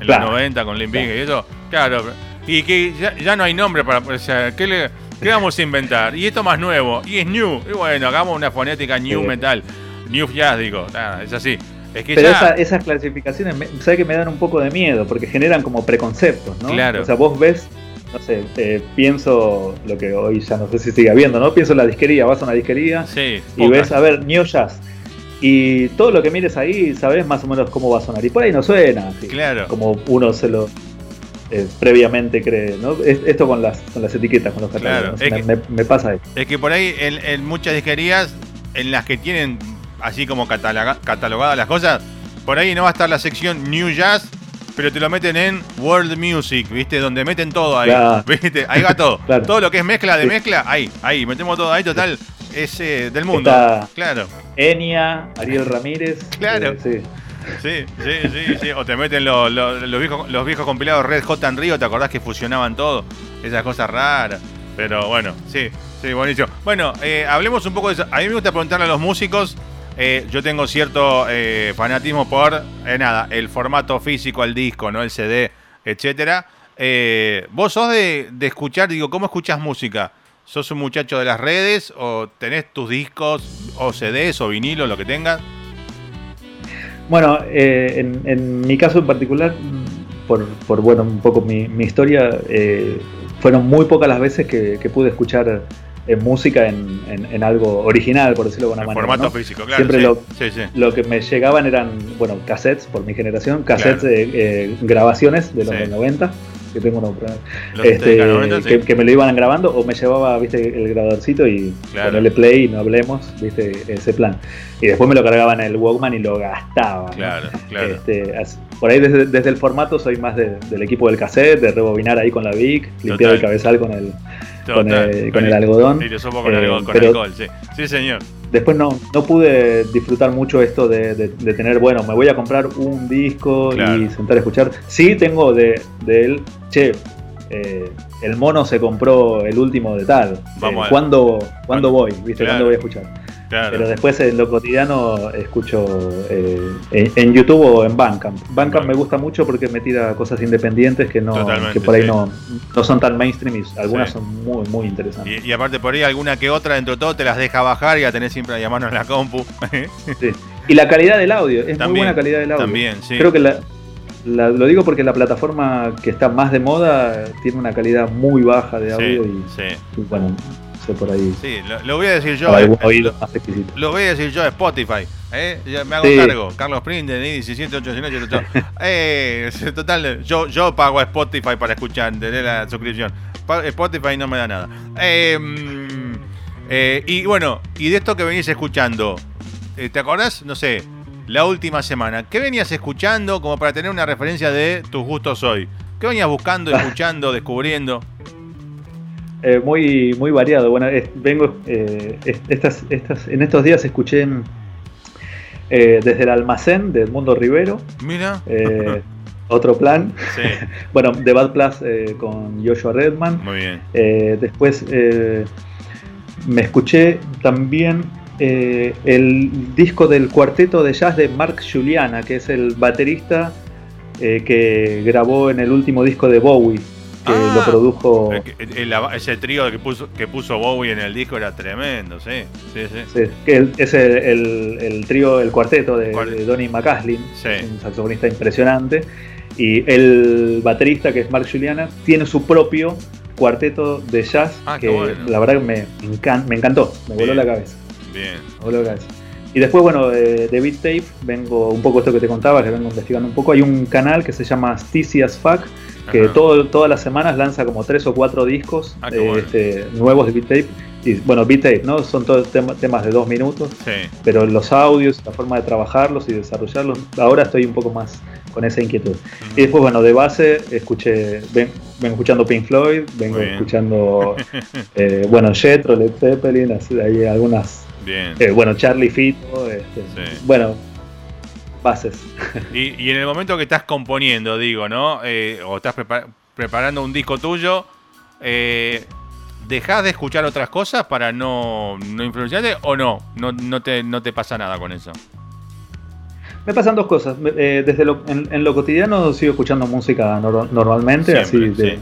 en los 90 con Limp y eso. Claro, y que ya, no hay nombre para. O sea, ¿qué, le, ¿qué vamos a inventar? Y esto más nuevo, y es New. Y bueno, hagamos una fonética New Metal, New Jazz, digo, es así. Es que Pero esas clasificaciones, ¿sabes que me dan un poco de miedo? Porque generan como preconceptos, ¿no? Claro. O sea, vos ves no sé, eh, pienso lo que hoy ya no sé si sigue habiendo, ¿no? Pienso en la disquería, vas a una disquería y ves, a ver, New Jazz. Y todo lo que mires ahí, sabes más o menos cómo va a sonar. Y por ahí no suena, así, claro. como uno se lo eh, previamente cree, ¿no? esto con las, con las etiquetas, con los catálogos. me, pasa eso. Es que por ahí en, muchas disquerías, en las que tienen así como catalogadas las cosas, por ahí no va a estar la sección New Jazz pero te lo meten en World Music, ¿viste? Donde meten todo ahí. ¿Viste? Ahí va todo. Todo lo que es mezcla de mezcla, ahí, ahí, metemos todo ahí, total, es eh, del mundo. claro. Enia, Ariel Ramírez. Claro. Eh, sí. Sí, sí, sí, O te meten los, viejos, los viejos compilados Red Hot and Rio, ¿te acordás que fusionaban todo? Esas cosas raras. Pero bueno, sí, sí, buenísimo. Bueno, eh, hablemos un poco de eso. A mí me gusta preguntarle a los músicos eh, yo tengo cierto eh, fanatismo por, eh, nada, el formato físico, el disco, ¿no? El CD, etcétera. ¿Vos sos de, escuchar, digo, cómo escuchas música? ¿Sos un muchacho de las redes o tenés tus discos o CDs o vinilos, lo que tengas? Bueno, en, mi caso en particular, por, bueno, un poco mi, historia, fueron muy pocas las veces que pude escuchar en música en, en, algo original, por decirlo de alguna manera. Formato físico, claro. Siempre lo, lo, que me llegaban eran, bueno, cassettes por mi generación, cassettes de eh, grabaciones de los 90 que tengo uno, este, que, me lo iban grabando o me llevaba viste el grabadorcito y ponerle play y no hablemos viste ese plan y después me lo cargaba en el Walkman y lo gastaba claro, claro. Este, por ahí desde, desde, el formato soy más del equipo del cassette de rebobinar ahí con la Vic limpiar el cabezal con el con, el, con el, algodón. Eh, con alcohol, sí. Sí, señor. Después no, no pude disfrutar mucho esto de, de, tener, bueno, me voy a comprar un disco y sentar a escuchar. Sí tengo de, de él, che, eh, el mono se compró el último de tal. Vamos eh, ¿cuándo, ¿cuándo, voy? ¿Viste? ¿Cuándo voy a escuchar? Pero después en lo cotidiano escucho eh, en, YouTube o en Bandcamp. Bandcamp me gusta mucho porque me tira cosas independientes que no que por ahí no, no son tan mainstream y algunas son muy muy interesantes. Y, aparte por ahí alguna que otra dentro de todo te las deja bajar y la tenés siempre a llamarnos en la compu. sí. Y la calidad del audio, es muy buena calidad del audio. También, sí. Creo que la, lo digo porque la plataforma que está más de moda tiene una calidad muy baja de audio y, bueno, sé por ahí. Sí, lo, voy a decir yo. Eh, lo, voy a decir yo a Spotify. ¿eh? me hago cargo. Carlos Prinde, 17888. eh, total, yo, yo pago a Spotify para escuchar, de la suscripción. Spotify no me da nada. Em, eh, y bueno, y de esto que venís escuchando, eh, ¿te acordás? No sé, la última semana. ¿Qué venías escuchando como para tener una referencia de tus gustos hoy? ¿Qué venías buscando, escuchando, descubriendo? Eh, muy, muy variado. Bueno, vengo eh, estas, estas, en estos días escuché eh, desde el almacén de Edmundo Rivero. Mira. otro plan. Sí. bueno, The Bad Plus con Joshua Redman. Muy bien. después me escuché también eh, el disco del cuarteto de jazz de Mark Juliana, que es el baterista eh, que grabó en el último disco de Bowie, que lo ah, produjo. ese trío que puso, que puso Bowie en el disco era tremendo, sí. sí, sí. que es el, trío, el cuarteto de, Donny McCaslin, un saxofonista impresionante. Y el baterista, que es Mark Juliana, tiene su propio cuarteto de jazz ah, que la verdad me, me encantó, me voló la cabeza. Bien. Y después, bueno, de, de Beat Tape, vengo un poco esto que te contaba, que vengo investigando un poco. Hay un canal que se llama Sticy as Fuck, que todo, todas las semanas lanza como tres o cuatro discos ah, este, nuevos de Beat Tape. Y bueno, Beat Tape, ¿no? Son todos temas de dos minutos. Pero los audios, la forma de trabajarlos y desarrollarlos, ahora estoy un poco más con esa inquietud. Y después, bueno, de base, escuché, ven, vengo escuchando Pink Floyd, vengo escuchando, eh, bueno, Jetro, Led Zeppelin, así, hay algunas Bien. Eh, bueno, Charlie Fito, este, bueno, bases. Y, en el momento que estás componiendo, digo, ¿no? Eh, o estás preparando un disco tuyo, eh, ¿dejás de escuchar otras cosas para no, no influenciarte o no? No, no, te, no te pasa nada con eso. Me pasan dos cosas. desde lo, en, lo cotidiano sigo escuchando música normalmente, así de,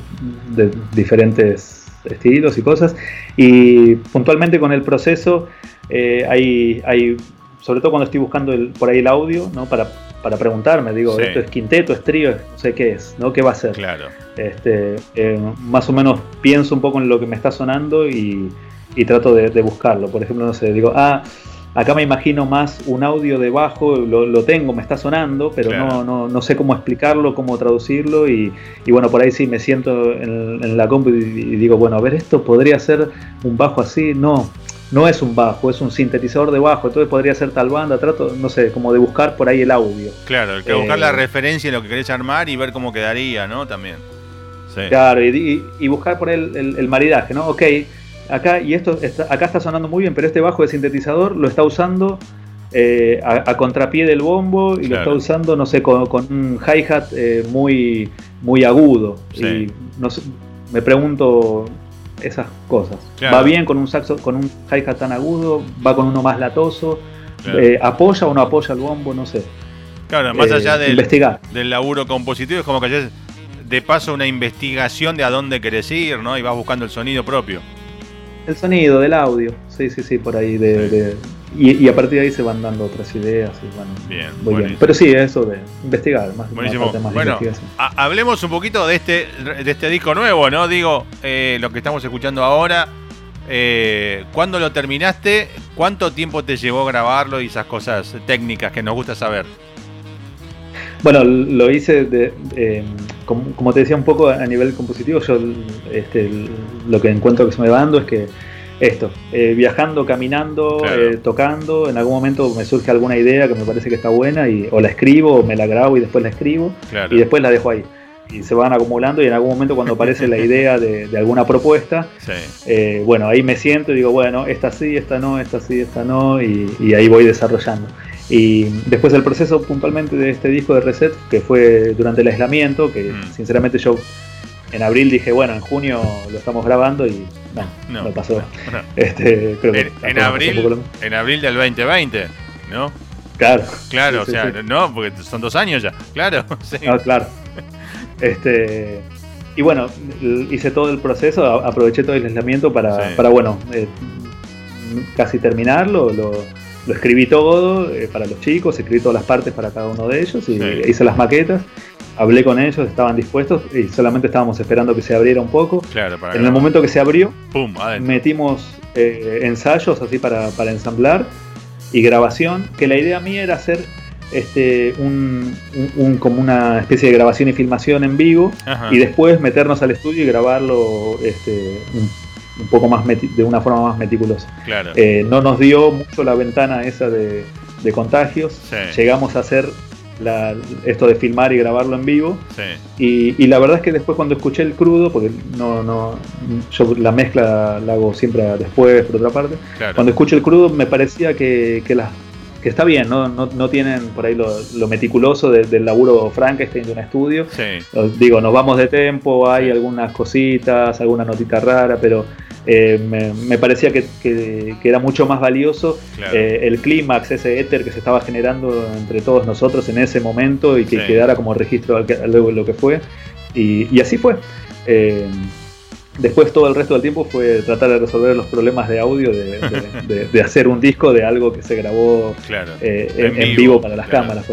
de, diferentes estilos y cosas. Y puntualmente con el proceso eh, hay, hay, sobre todo cuando estoy buscando el, por ahí el audio, ¿no? Para, para preguntarme, digo, esto es quinteto, es trío, no sé qué es, ¿no? ¿Qué va a ser? Claro. Este, eh, más o menos pienso un poco en lo que me está sonando y, trato de, buscarlo. Por ejemplo, no sé, digo, ah, acá me imagino más un audio de bajo, lo, tengo, me está sonando, pero no, no, no, sé cómo explicarlo, cómo traducirlo y, bueno, por ahí sí me siento en, en la compu y, y, digo, bueno, a ver, esto podría ser un bajo así, no, no es un bajo, es un sintetizador de bajo, entonces podría ser tal banda, trato, no sé, como de buscar por ahí el audio. Claro, hay que buscar la eh, referencia en lo que querés armar y ver cómo quedaría, ¿no? También. Claro, y, buscar por el, el, maridaje, ¿no? Ok, acá, y esto está, acá está sonando muy bien, pero este bajo de sintetizador lo está usando eh, a, contrapié del bombo y lo está usando, no sé, con, un hi-hat eh, muy, muy agudo. Y no me pregunto, esas cosas. Va bien con un saxo, con un hi-hat tan agudo, va con uno más latoso, eh, apoya o no apoya el bombo, no sé. Claro, más allá del, del laburo compositivo, es como que haces de paso una investigación de a dónde querés ir, ¿no? Y vas buscando el sonido propio. El sonido del audio, sí, sí, sí, por ahí de, y, a partir de ahí se van dando otras ideas y bien, bien. Pero sí, eso de investigar más. Buenísimo. bueno, hablemos un poquito de este, de este disco nuevo, ¿no? Digo, eh, lo que estamos escuchando ahora. Eh, ¿Cuándo lo terminaste? ¿Cuánto tiempo te llevó grabarlo y esas cosas técnicas que nos gusta saber? Bueno, lo hice de, eh, como, te decía un poco a nivel compositivo, yo este, lo que encuentro que se me va dando es que esto, eh, viajando, caminando, eh, tocando, en algún momento me surge alguna idea que me parece que está buena y o la escribo o me la grabo y después la escribo y después la dejo ahí. Y se van acumulando y en algún momento cuando aparece la idea de, alguna propuesta, eh, bueno, ahí me siento y digo, bueno, esta sí, esta no, esta sí, esta no, y, ahí voy desarrollando. Y después el proceso puntualmente de este disco de Reset, que fue durante el aislamiento, que mm. sinceramente yo en abril dije, bueno, en junio lo estamos grabando y no, no, pasó. Este, en, abril, en abril del 2020, ¿no? Claro. Claro, o sea, no, porque son dos años ya, claro. Sí. claro. Este, y bueno, hice todo el proceso, aproveché todo el aislamiento para, para bueno, eh, casi terminarlo, lo, escribí todo eh, para los chicos, escribí todas las partes para cada uno de ellos y hice las maquetas hablé con ellos, estaban dispuestos y solamente estábamos esperando que se abriera un poco. Claro, en el momento que se abrió, metimos eh, ensayos así para, ensamblar y grabación, que la idea mía era hacer este, un, como una especie de grabación y filmación en vivo y después meternos al estudio y grabarlo este, un, poco más de una forma más meticulosa. Eh, no nos dio mucho la ventana esa de, contagios. Llegamos a hacer esto de filmar y grabarlo en vivo. Y, la verdad es que después cuando escuché el crudo, porque no, no, yo la mezcla la hago siempre después, por otra parte, cuando escuché el crudo me parecía que, que, que está bien, ¿no? No, tienen por ahí lo, meticuloso del laburo Frankenstein de un estudio. Digo, nos vamos de tempo, hay algunas cositas, alguna notita rara, pero eh, me, parecía que, era mucho más valioso eh, el clímax, ese éter que se estaba generando entre todos nosotros en ese momento y que quedara como registro luego lo que fue. Y, así fue. Eh, después todo el resto del tiempo fue tratar de resolver los problemas de audio, de, hacer un disco de algo que se grabó en, vivo, para las cámaras.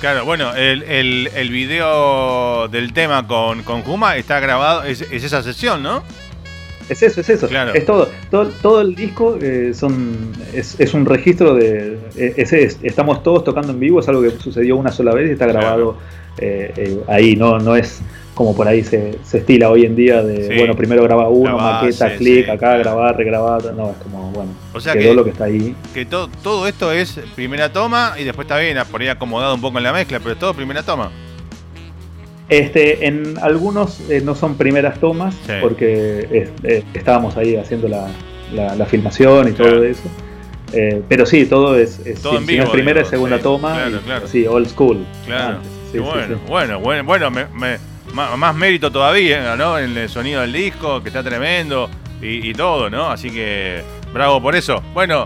Claro, bueno, el, el, video del tema con, con Juma está grabado, es esa sesión, ¿no? Es eso, es eso. Es todo. todo. Todo, el disco eh, son, es, un registro de. Eh, es, estamos todos tocando en vivo, es algo que sucedió una sola vez y está grabado eh, ahí. No, no es como por ahí se, estila hoy en día de, bueno, primero graba uno, maqueta, clic, acá, grabar, regrabar. No, es como, bueno, o sea quedó que, lo que está ahí. Que todo, todo esto es primera toma y después está bien, por ahí acomodado un poco en la mezcla, pero es todo primera toma. Este, en algunos eh, no son primeras tomas, porque eh, estábamos ahí haciendo la, la, filmación y todo eso. Eh, pero sí, todo es, todo en vivo, primera y segunda toma. Sí, old school. Claro. bueno, bueno, bueno, más mérito todavía, ¿no? En el sonido del disco, que está tremendo y, y todo, ¿no? Así que bravo por eso. Bueno,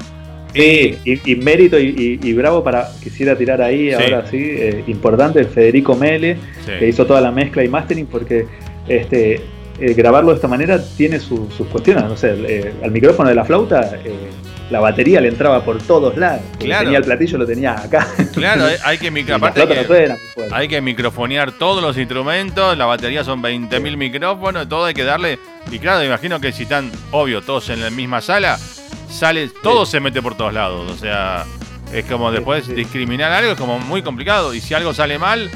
Sí, y, mérito y, bravo para, quisiera tirar ahí, ahora sí, eh, importante, Federico Mele, que hizo toda la mezcla y mastering, porque este eh, grabarlo de esta manera tiene sus cuestiones, no sé, eh, al micrófono de la flauta la batería le entraba por todos lados. Claro. Tenía el platillo, lo tenía acá. Claro, hay que, hay que microfonear todos los instrumentos, la batería son 20.000 micrófonos, todo hay que darle. Y claro, imagino que si están, obvio, todos en la misma sala, sale, todo se mete por todos lados. O sea, es como después discriminar algo es como muy complicado. Y si algo sale mal,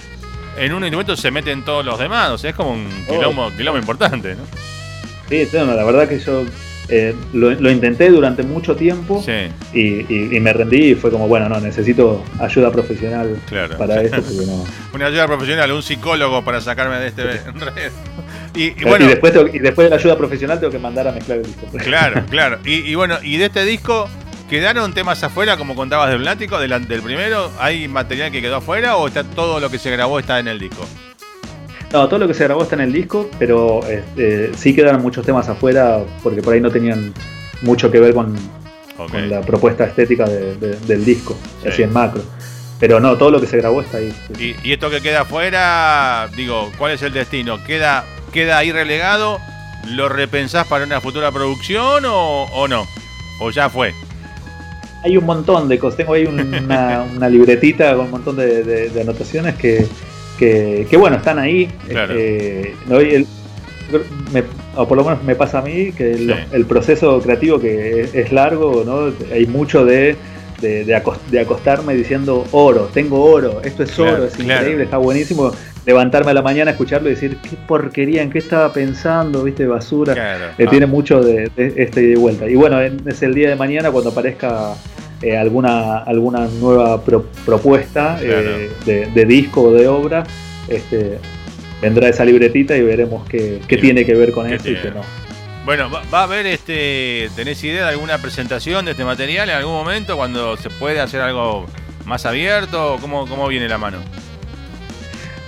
en un instrumento se meten todos los demás. O sea, es como un quilombo, importante, ¿no? Sí, la verdad que yo eh, lo, intenté durante mucho tiempo y, me rendí y fue como, bueno, no, necesito ayuda profesional para esto. Una ayuda profesional, un psicólogo para sacarme de este red. Y, bueno, y, después y después de la ayuda profesional tengo que mandar a mezclar el disco. Claro, claro. Y, bueno, y de este disco, ¿quedaron temas afuera, como contabas del Blático, del, del primero? ¿Hay material que quedó afuera o está todo lo que se grabó está en el disco? No, todo lo que se grabó está en el disco, pero este, sí quedaron muchos temas afuera porque por ahí no tenían mucho que ver con, la propuesta estética del disco, así en macro. Pero no, todo lo que se grabó está ahí. ¿Y, esto que queda afuera, digo, cuál es el destino? ¿Queda, queda ahí relegado? ¿Lo repensás para una futura producción o, no? ¿O ya fue? Hay un montón de cosas. Tengo ahí una, libretita con un montón de anotaciones que, que, bueno, están ahí. Eh, o por lo menos me pasa a mí que el, proceso creativo que es, largo, ¿no? hay mucho de, de, acostarme diciendo oro, tengo oro, esto es oro, es increíble, está buenísimo. Levantarme a la mañana, escucharlo y decir, qué porquería, en qué estaba pensando, viste, basura. Eh, tiene mucho de, este y de vuelta. Y bueno, es el día de mañana cuando aparezca eh, alguna, alguna nueva propuesta eh, de, disco o de obra, este, vendrá esa libretita y veremos qué, tiene que ver con eso y qué no. Bueno, va, a haber, este, ¿tenés idea de alguna presentación de este material en algún momento cuando se puede hacer algo más abierto? ¿Cómo, cómo viene la mano?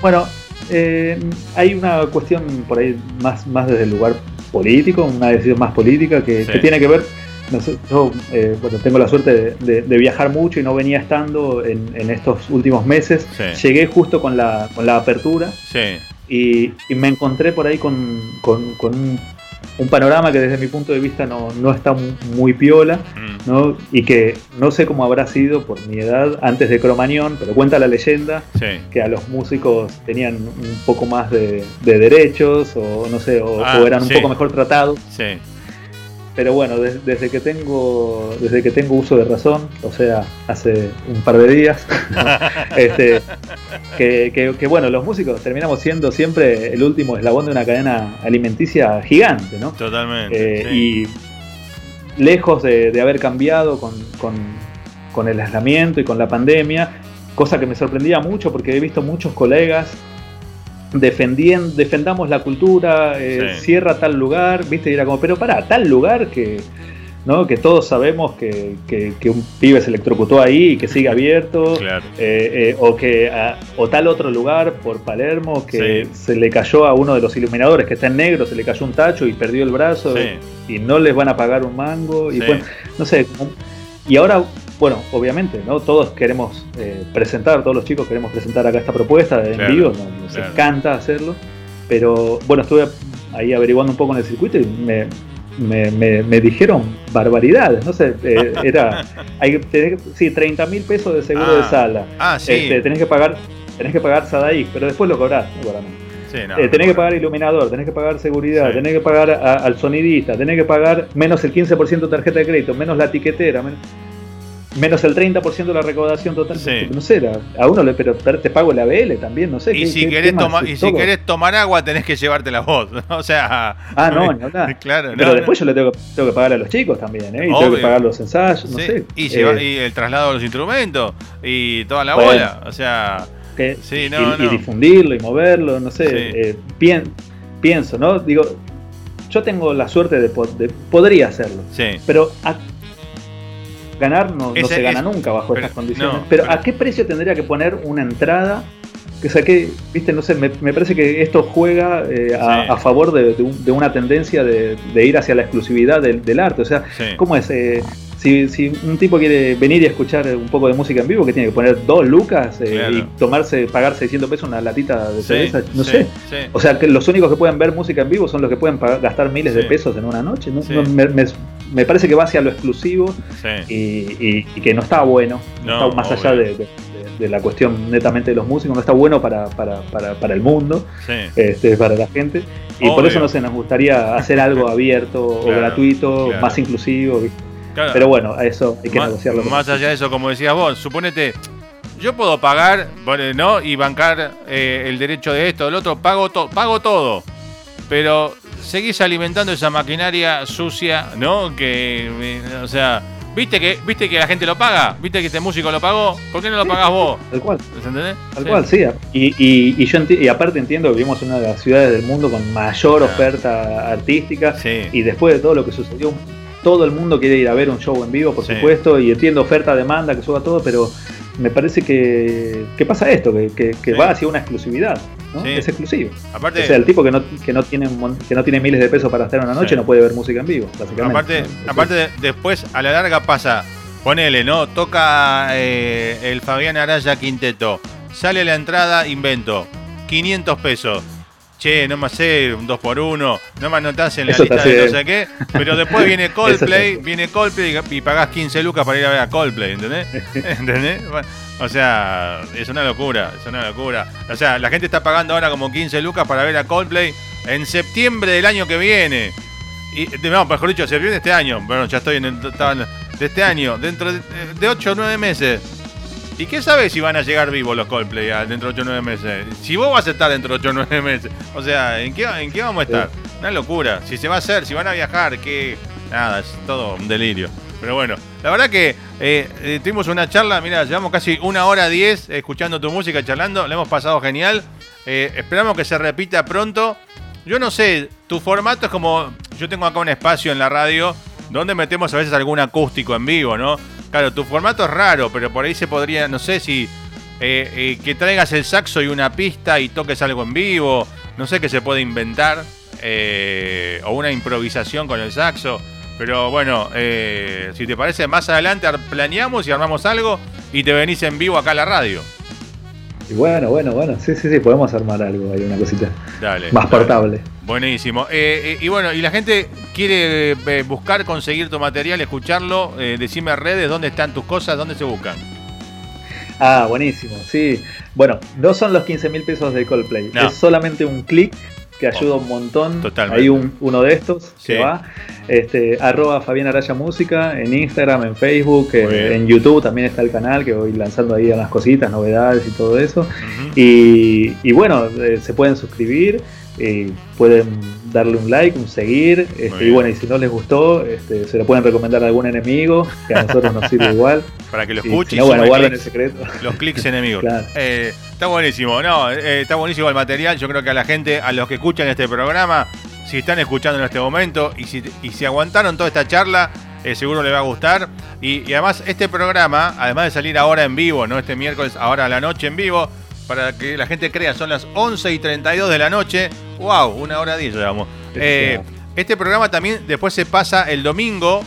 Bueno, Eh, hay una cuestión por ahí más, más desde el lugar político, una decisión más política que, tiene que ver. yo eh, bueno, tengo la suerte de, viajar mucho y no venía estando en, estos últimos meses. Llegué justo con la, con la apertura y, me encontré por ahí con, con, con un un panorama que desde mi punto de vista no, está muy piola, mm. ¿no? y que no sé cómo habrá sido por mi edad antes de Cromañón, pero cuenta la leyenda que a los músicos tenían un poco más de, derechos, o no sé, o, ah, eran un poco mejor tratados. Sí pero bueno, desde que tengo desde que tengo uso de razón, o sea, hace un par de días, este, que, bueno, los músicos terminamos siendo siempre el último eslabón de una cadena alimenticia gigante, ¿no? Totalmente. Eh, y lejos de, haber cambiado con, con el aislamiento y con la pandemia, cosa que me sorprendía mucho porque he visto muchos colegas defendien, defendamos la cultura, eh, cierra tal lugar, viste, y era como, pero para, tal lugar que, ¿no? que todos sabemos que, un pibe se electrocutó ahí y que sigue abierto, eh, eh, o que o tal otro lugar por Palermo que se le cayó a uno de los iluminadores que está en negro, se le cayó un tacho y perdió el brazo y no les van a pagar un mango, y bueno, no sé, y ahora bueno, obviamente, ¿no? Todos queremos eh, presentar, todos los chicos queremos presentar acá esta propuesta de en vivo, nos, encanta hacerlo, pero bueno, estuve ahí averiguando un poco en el circuito y me, me, dijeron barbaridades, no sé, eh, era, hay, tenés, sí, 30 mil pesos de seguro de ah. sala, ah, sí. Este, tenés que pagar, tenés que pagar Sadaik, pero después lo cobrás, Sí, eh, tenés que pagar iluminador, tenés que pagar seguridad, tenés que pagar al sonidista, tenés que pagar menos el 15% de tarjeta de crédito, menos la tiquetera. Menos menos el 30% de la recaudación total. No sé, a uno le, pero te pago el ABL también, no sé. Y, si, querés y si querés tomar agua, tenés que llevarte la voz. o sea. Ah, no, no, claro, Pero después yo le tengo, tengo, que pagar a los chicos también, ¿eh? Y tengo que pagar los ensayos, no sé. Y, eh, y, el traslado de los instrumentos y toda la bola. O sea. sí, no, y, difundirlo y moverlo, no sé. Eh, pienso, ¿no? Digo, yo tengo la suerte de, de podría hacerlo. Sí. Pero ganar no, se gana nunca bajo estas condiciones. pero, ¿a qué precio tendría que poner una entrada? Que saqué, viste, no sé, me, parece que esto juega eh, a, favor de, una tendencia de, ir hacia la exclusividad del, arte. O sea, ¿cómo es? Eh, si, un tipo quiere venir y escuchar un poco de música en vivo, que tiene que poner dos lucas eh, y tomarse, pagar 600 pesos una latita de cerveza, no sé. O sea, que los únicos que pueden ver música en vivo son los que pueden gastar miles de pesos en una noche. me, parece que va hacia lo exclusivo y, que no está bueno, no, está más allá de, la cuestión netamente de los músicos, no está bueno para, para, el mundo, este, para la gente. Y por eso no sé, nos gustaría hacer algo abierto o gratuito, más inclusivo. Pero bueno, a eso hay que negociarlo. Más allá de eso, como decías vos, suponete, yo puedo pagar, ¿no? Y bancar eh, el derecho de esto, del otro, pago, todo pago todo. Pero seguís alimentando esa maquinaria sucia, ¿no? Que, eh, o sea, ¿viste que, ¿viste que la gente lo paga? ¿Viste que este músico lo pagó? ¿Por qué no lo pagás vos? Tal cual. ¿Entendés? Tal cual, sí. Y, y, yo y aparte entiendo que vivimos en una de las ciudades del mundo con mayor oferta artística. Y después de todo lo que sucedió todo el mundo quiere ir a ver un show en vivo, por supuesto, y entiendo oferta, demanda, que suba todo, pero me parece que, pasa esto, que, va hacia una exclusividad, ¿no? Es exclusivo. Aparte, o sea, el tipo que no, que no tiene que no tiene miles de pesos para hacer una noche no puede ver música en vivo, básicamente. Aparte, aparte después a la larga pasa, ponele, ¿no? Toca eh, el Fabián Araya Quinteto, sale la entrada, invento, 500 pesos che, no me hace un 2 por 1 no me anotás en la lista de no sé qué, pero después viene Coldplay, viene Coldplay y pagás 15 lucas para ir a ver a Coldplay, ¿entendés? ¿Entendés? o sea, es una locura, es una locura. O sea, la gente está pagando ahora como 15 lucas para ver a Coldplay en septiembre del año que viene. Y, no, mejor dicho, septiembre de este año. Bueno, ya estoy en el, de este año, dentro de, de 8 o 9 meses. ¿Y qué sabes si van a llegar vivos los Coldplay dentro de 8 o 9 meses? Si vos vas a estar dentro de 8 o 9 meses. O sea, ¿en qué, ¿en qué vamos a estar? Una locura. Si se va a hacer, si van a viajar, que. Nada, es todo un delirio. Pero bueno, la verdad que eh, eh, tuvimos una charla, mira, llevamos casi una hora diez escuchando tu música, charlando, le hemos pasado genial. Eh, esperamos que se repita pronto. Yo no sé, tu formato es como, yo tengo acá un espacio en la radio donde metemos a veces algún acústico en vivo, ¿no? Claro, tu formato es raro, pero por ahí se podría, no sé si eh, que traigas el saxo y una pista y toques algo en vivo. No sé qué se puede inventar. o una improvisación con el saxo. Pero bueno, si te parece, más adelante planeamos y armamos algo y te venís en vivo acá a la radio. Y bueno, bueno, bueno, sí, sí, sí, podemos armar algo, hay una cosita dale, más portable. Buenísimo. Eh, eh, y bueno, y la gente quiere eh, buscar, conseguir tu material, escucharlo, decime redes, dónde están tus cosas, dónde se buscan. Ah, buenísimo, sí. Bueno, no son los 15 mil pesos de Coldplay, es solamente un clic que ayuda un montón. Totalmente. Hay un, uno de estos que va. Este, arroba Fabián Araya Música en Instagram, en Facebook, eh, en YouTube también está el canal que voy lanzando ahí unas cositas, novedades y todo eso. y, bueno, eh, se pueden suscribir, y pueden darle un like, un seguir, este, y bueno, y si no les gustó, este, se lo pueden recomendar a algún enemigo, que a nosotros nos sirve igual. Para que lo escuchen. no, bueno, guarden el secreto. Los clics enemigos. Eh, está buenísimo, no, está buenísimo el material. Yo creo que a la gente, a los que escuchan este programa, si están escuchando en este momento y si, y si aguantaron toda esta charla, eh, seguro les va a gustar. Y, además, este programa, además de salir ahora en vivo, no este miércoles, ahora a la noche en vivo, para que la gente crea, son las 11 y 32 de la noche. ¡Wow! Una hora 10, digamos. Eh, este programa también después se pasa el domingo,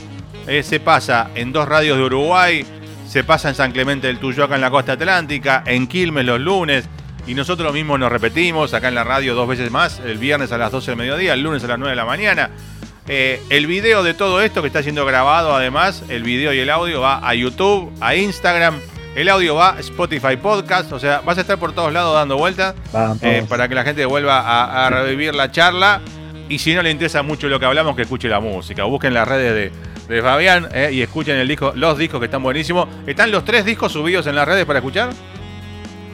eh, se pasa en dos radios de Uruguay, se pasa en San Clemente del Tuyo, acá en la costa atlántica, en Quilmes los lunes, y nosotros mismos nos repetimos acá en la radio dos veces más, el viernes a las 12 del mediodía, el lunes a las 9 de la mañana. Eh, el video de todo esto que está siendo grabado, además, el video y el audio va a YouTube, a Instagram, el audio va a Spotify Podcast, o sea, vas a estar por todos lados dando vueltas eh, para que la gente vuelva a, revivir la charla. Y si no le interesa mucho lo que hablamos, que escuche la música. Busquen las redes de, Fabián eh, y escuchen el disco, los discos que están buenísimos. ¿Están los tres discos subidos en las redes para escuchar?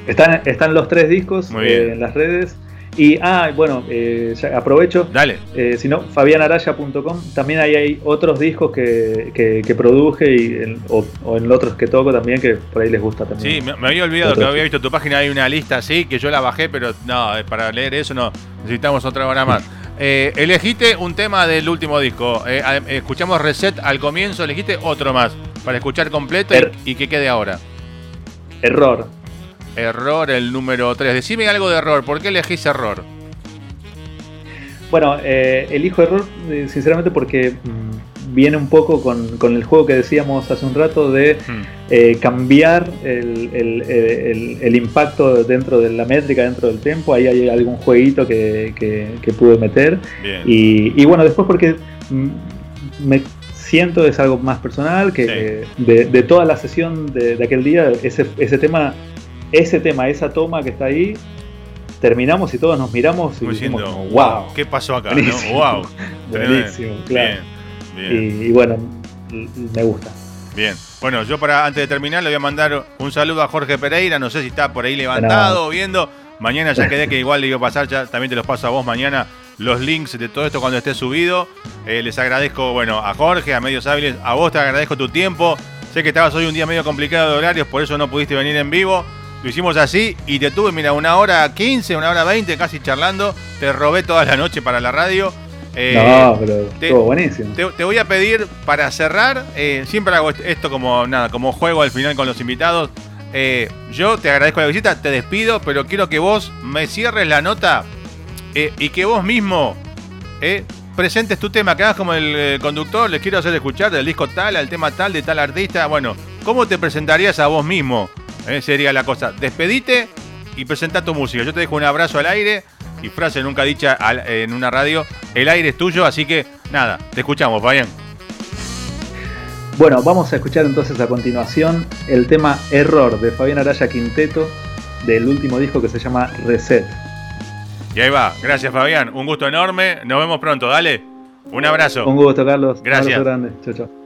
Están, están los tres discos eh, en las redes. Y, ah, bueno, eh, aprovecho. Dale. Eh, si no, fabianaraya.com. También hay, hay otros discos que, que, produje y o, en otros que toco también que por ahí les gusta también. Sí, me, había olvidado que había visto tu página. Hay una lista así que yo la bajé, pero no, para leer eso no necesitamos otra hora más. elegiste un tema del último disco. escuchamos Reset al comienzo. Elegiste otro más para escuchar completo y, er- y que quede ahora. Error. Error el número 3. Decime algo de error. ¿Por qué elegís error? Bueno, eh, elijo error eh, sinceramente porque mm, viene un poco con, el juego que decíamos hace un rato de hmm. eh, cambiar el, impacto dentro de la métrica, dentro del tiempo. Ahí hay algún jueguito que, que, pude meter. Y, bueno, después porque mm, me siento es algo más personal, que de, toda la sesión de, de aquel día, ese, ese tema ese tema, esa toma que está ahí, terminamos y todos nos miramos y decimos, wow, ¿qué pasó acá? Wow, buenísimo, claro. Y, bueno, me gusta. Bien, bueno, yo para antes de terminar le voy a mandar un saludo a Jorge Pereira, no sé si está por ahí levantado o viendo. Mañana ya quedé que igual le iba a pasar, ya también te los paso a vos mañana los links de todo esto cuando esté subido. Eh, les agradezco, bueno, a Jorge, a Medios Hábiles, a vos te agradezco tu tiempo. Sé que estabas hoy un día medio complicado de horarios, por eso no pudiste venir en vivo. Lo hicimos así y te tuve, mira, una hora 15, una hora 20 casi charlando. Te robé toda la noche para la radio. Eh, no, pero estuvo buenísimo. Te, voy a pedir para cerrar, eh, siempre hago esto como nada, como juego al final con los invitados. Eh, yo te agradezco la visita, te despido, pero quiero que vos me cierres la nota y que vos mismo presentes tu tema, que hagas como el conductor, les quiero hacer escuchar del disco tal, al tema tal, de tal artista. Bueno, ¿cómo te presentarías a vos mismo? ¿Eh? sería la cosa. Despedite y presenta tu música. Yo te dejo un abrazo al aire y frase nunca dicha en una radio. El aire es tuyo, así que nada, te escuchamos, Fabián. Bueno, vamos a escuchar entonces a continuación el tema Error de Fabián Araya Quinteto del último disco que se llama Reset. Y ahí va, gracias Fabián, un gusto enorme, nos vemos pronto, dale, un abrazo. Un gusto Carlos, gracias. Un grande, chao, chao.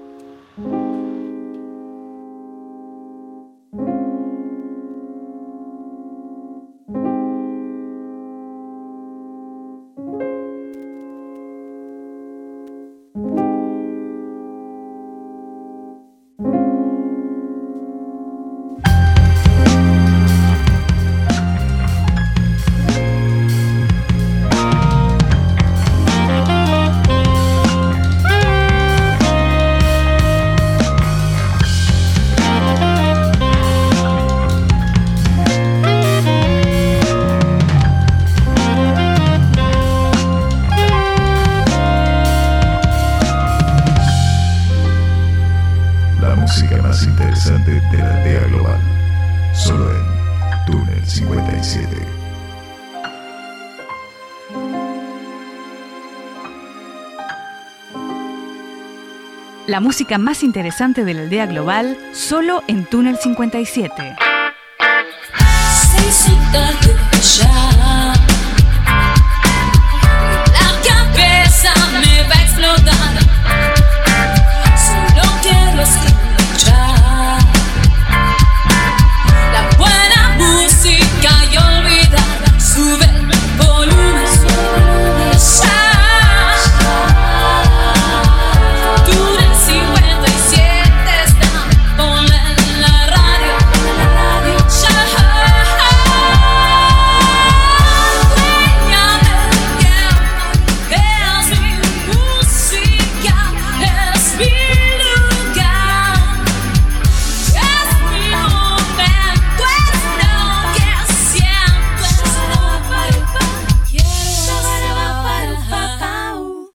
La música más interesante de la aldea global, solo en Túnel 57. Seis tarde ya.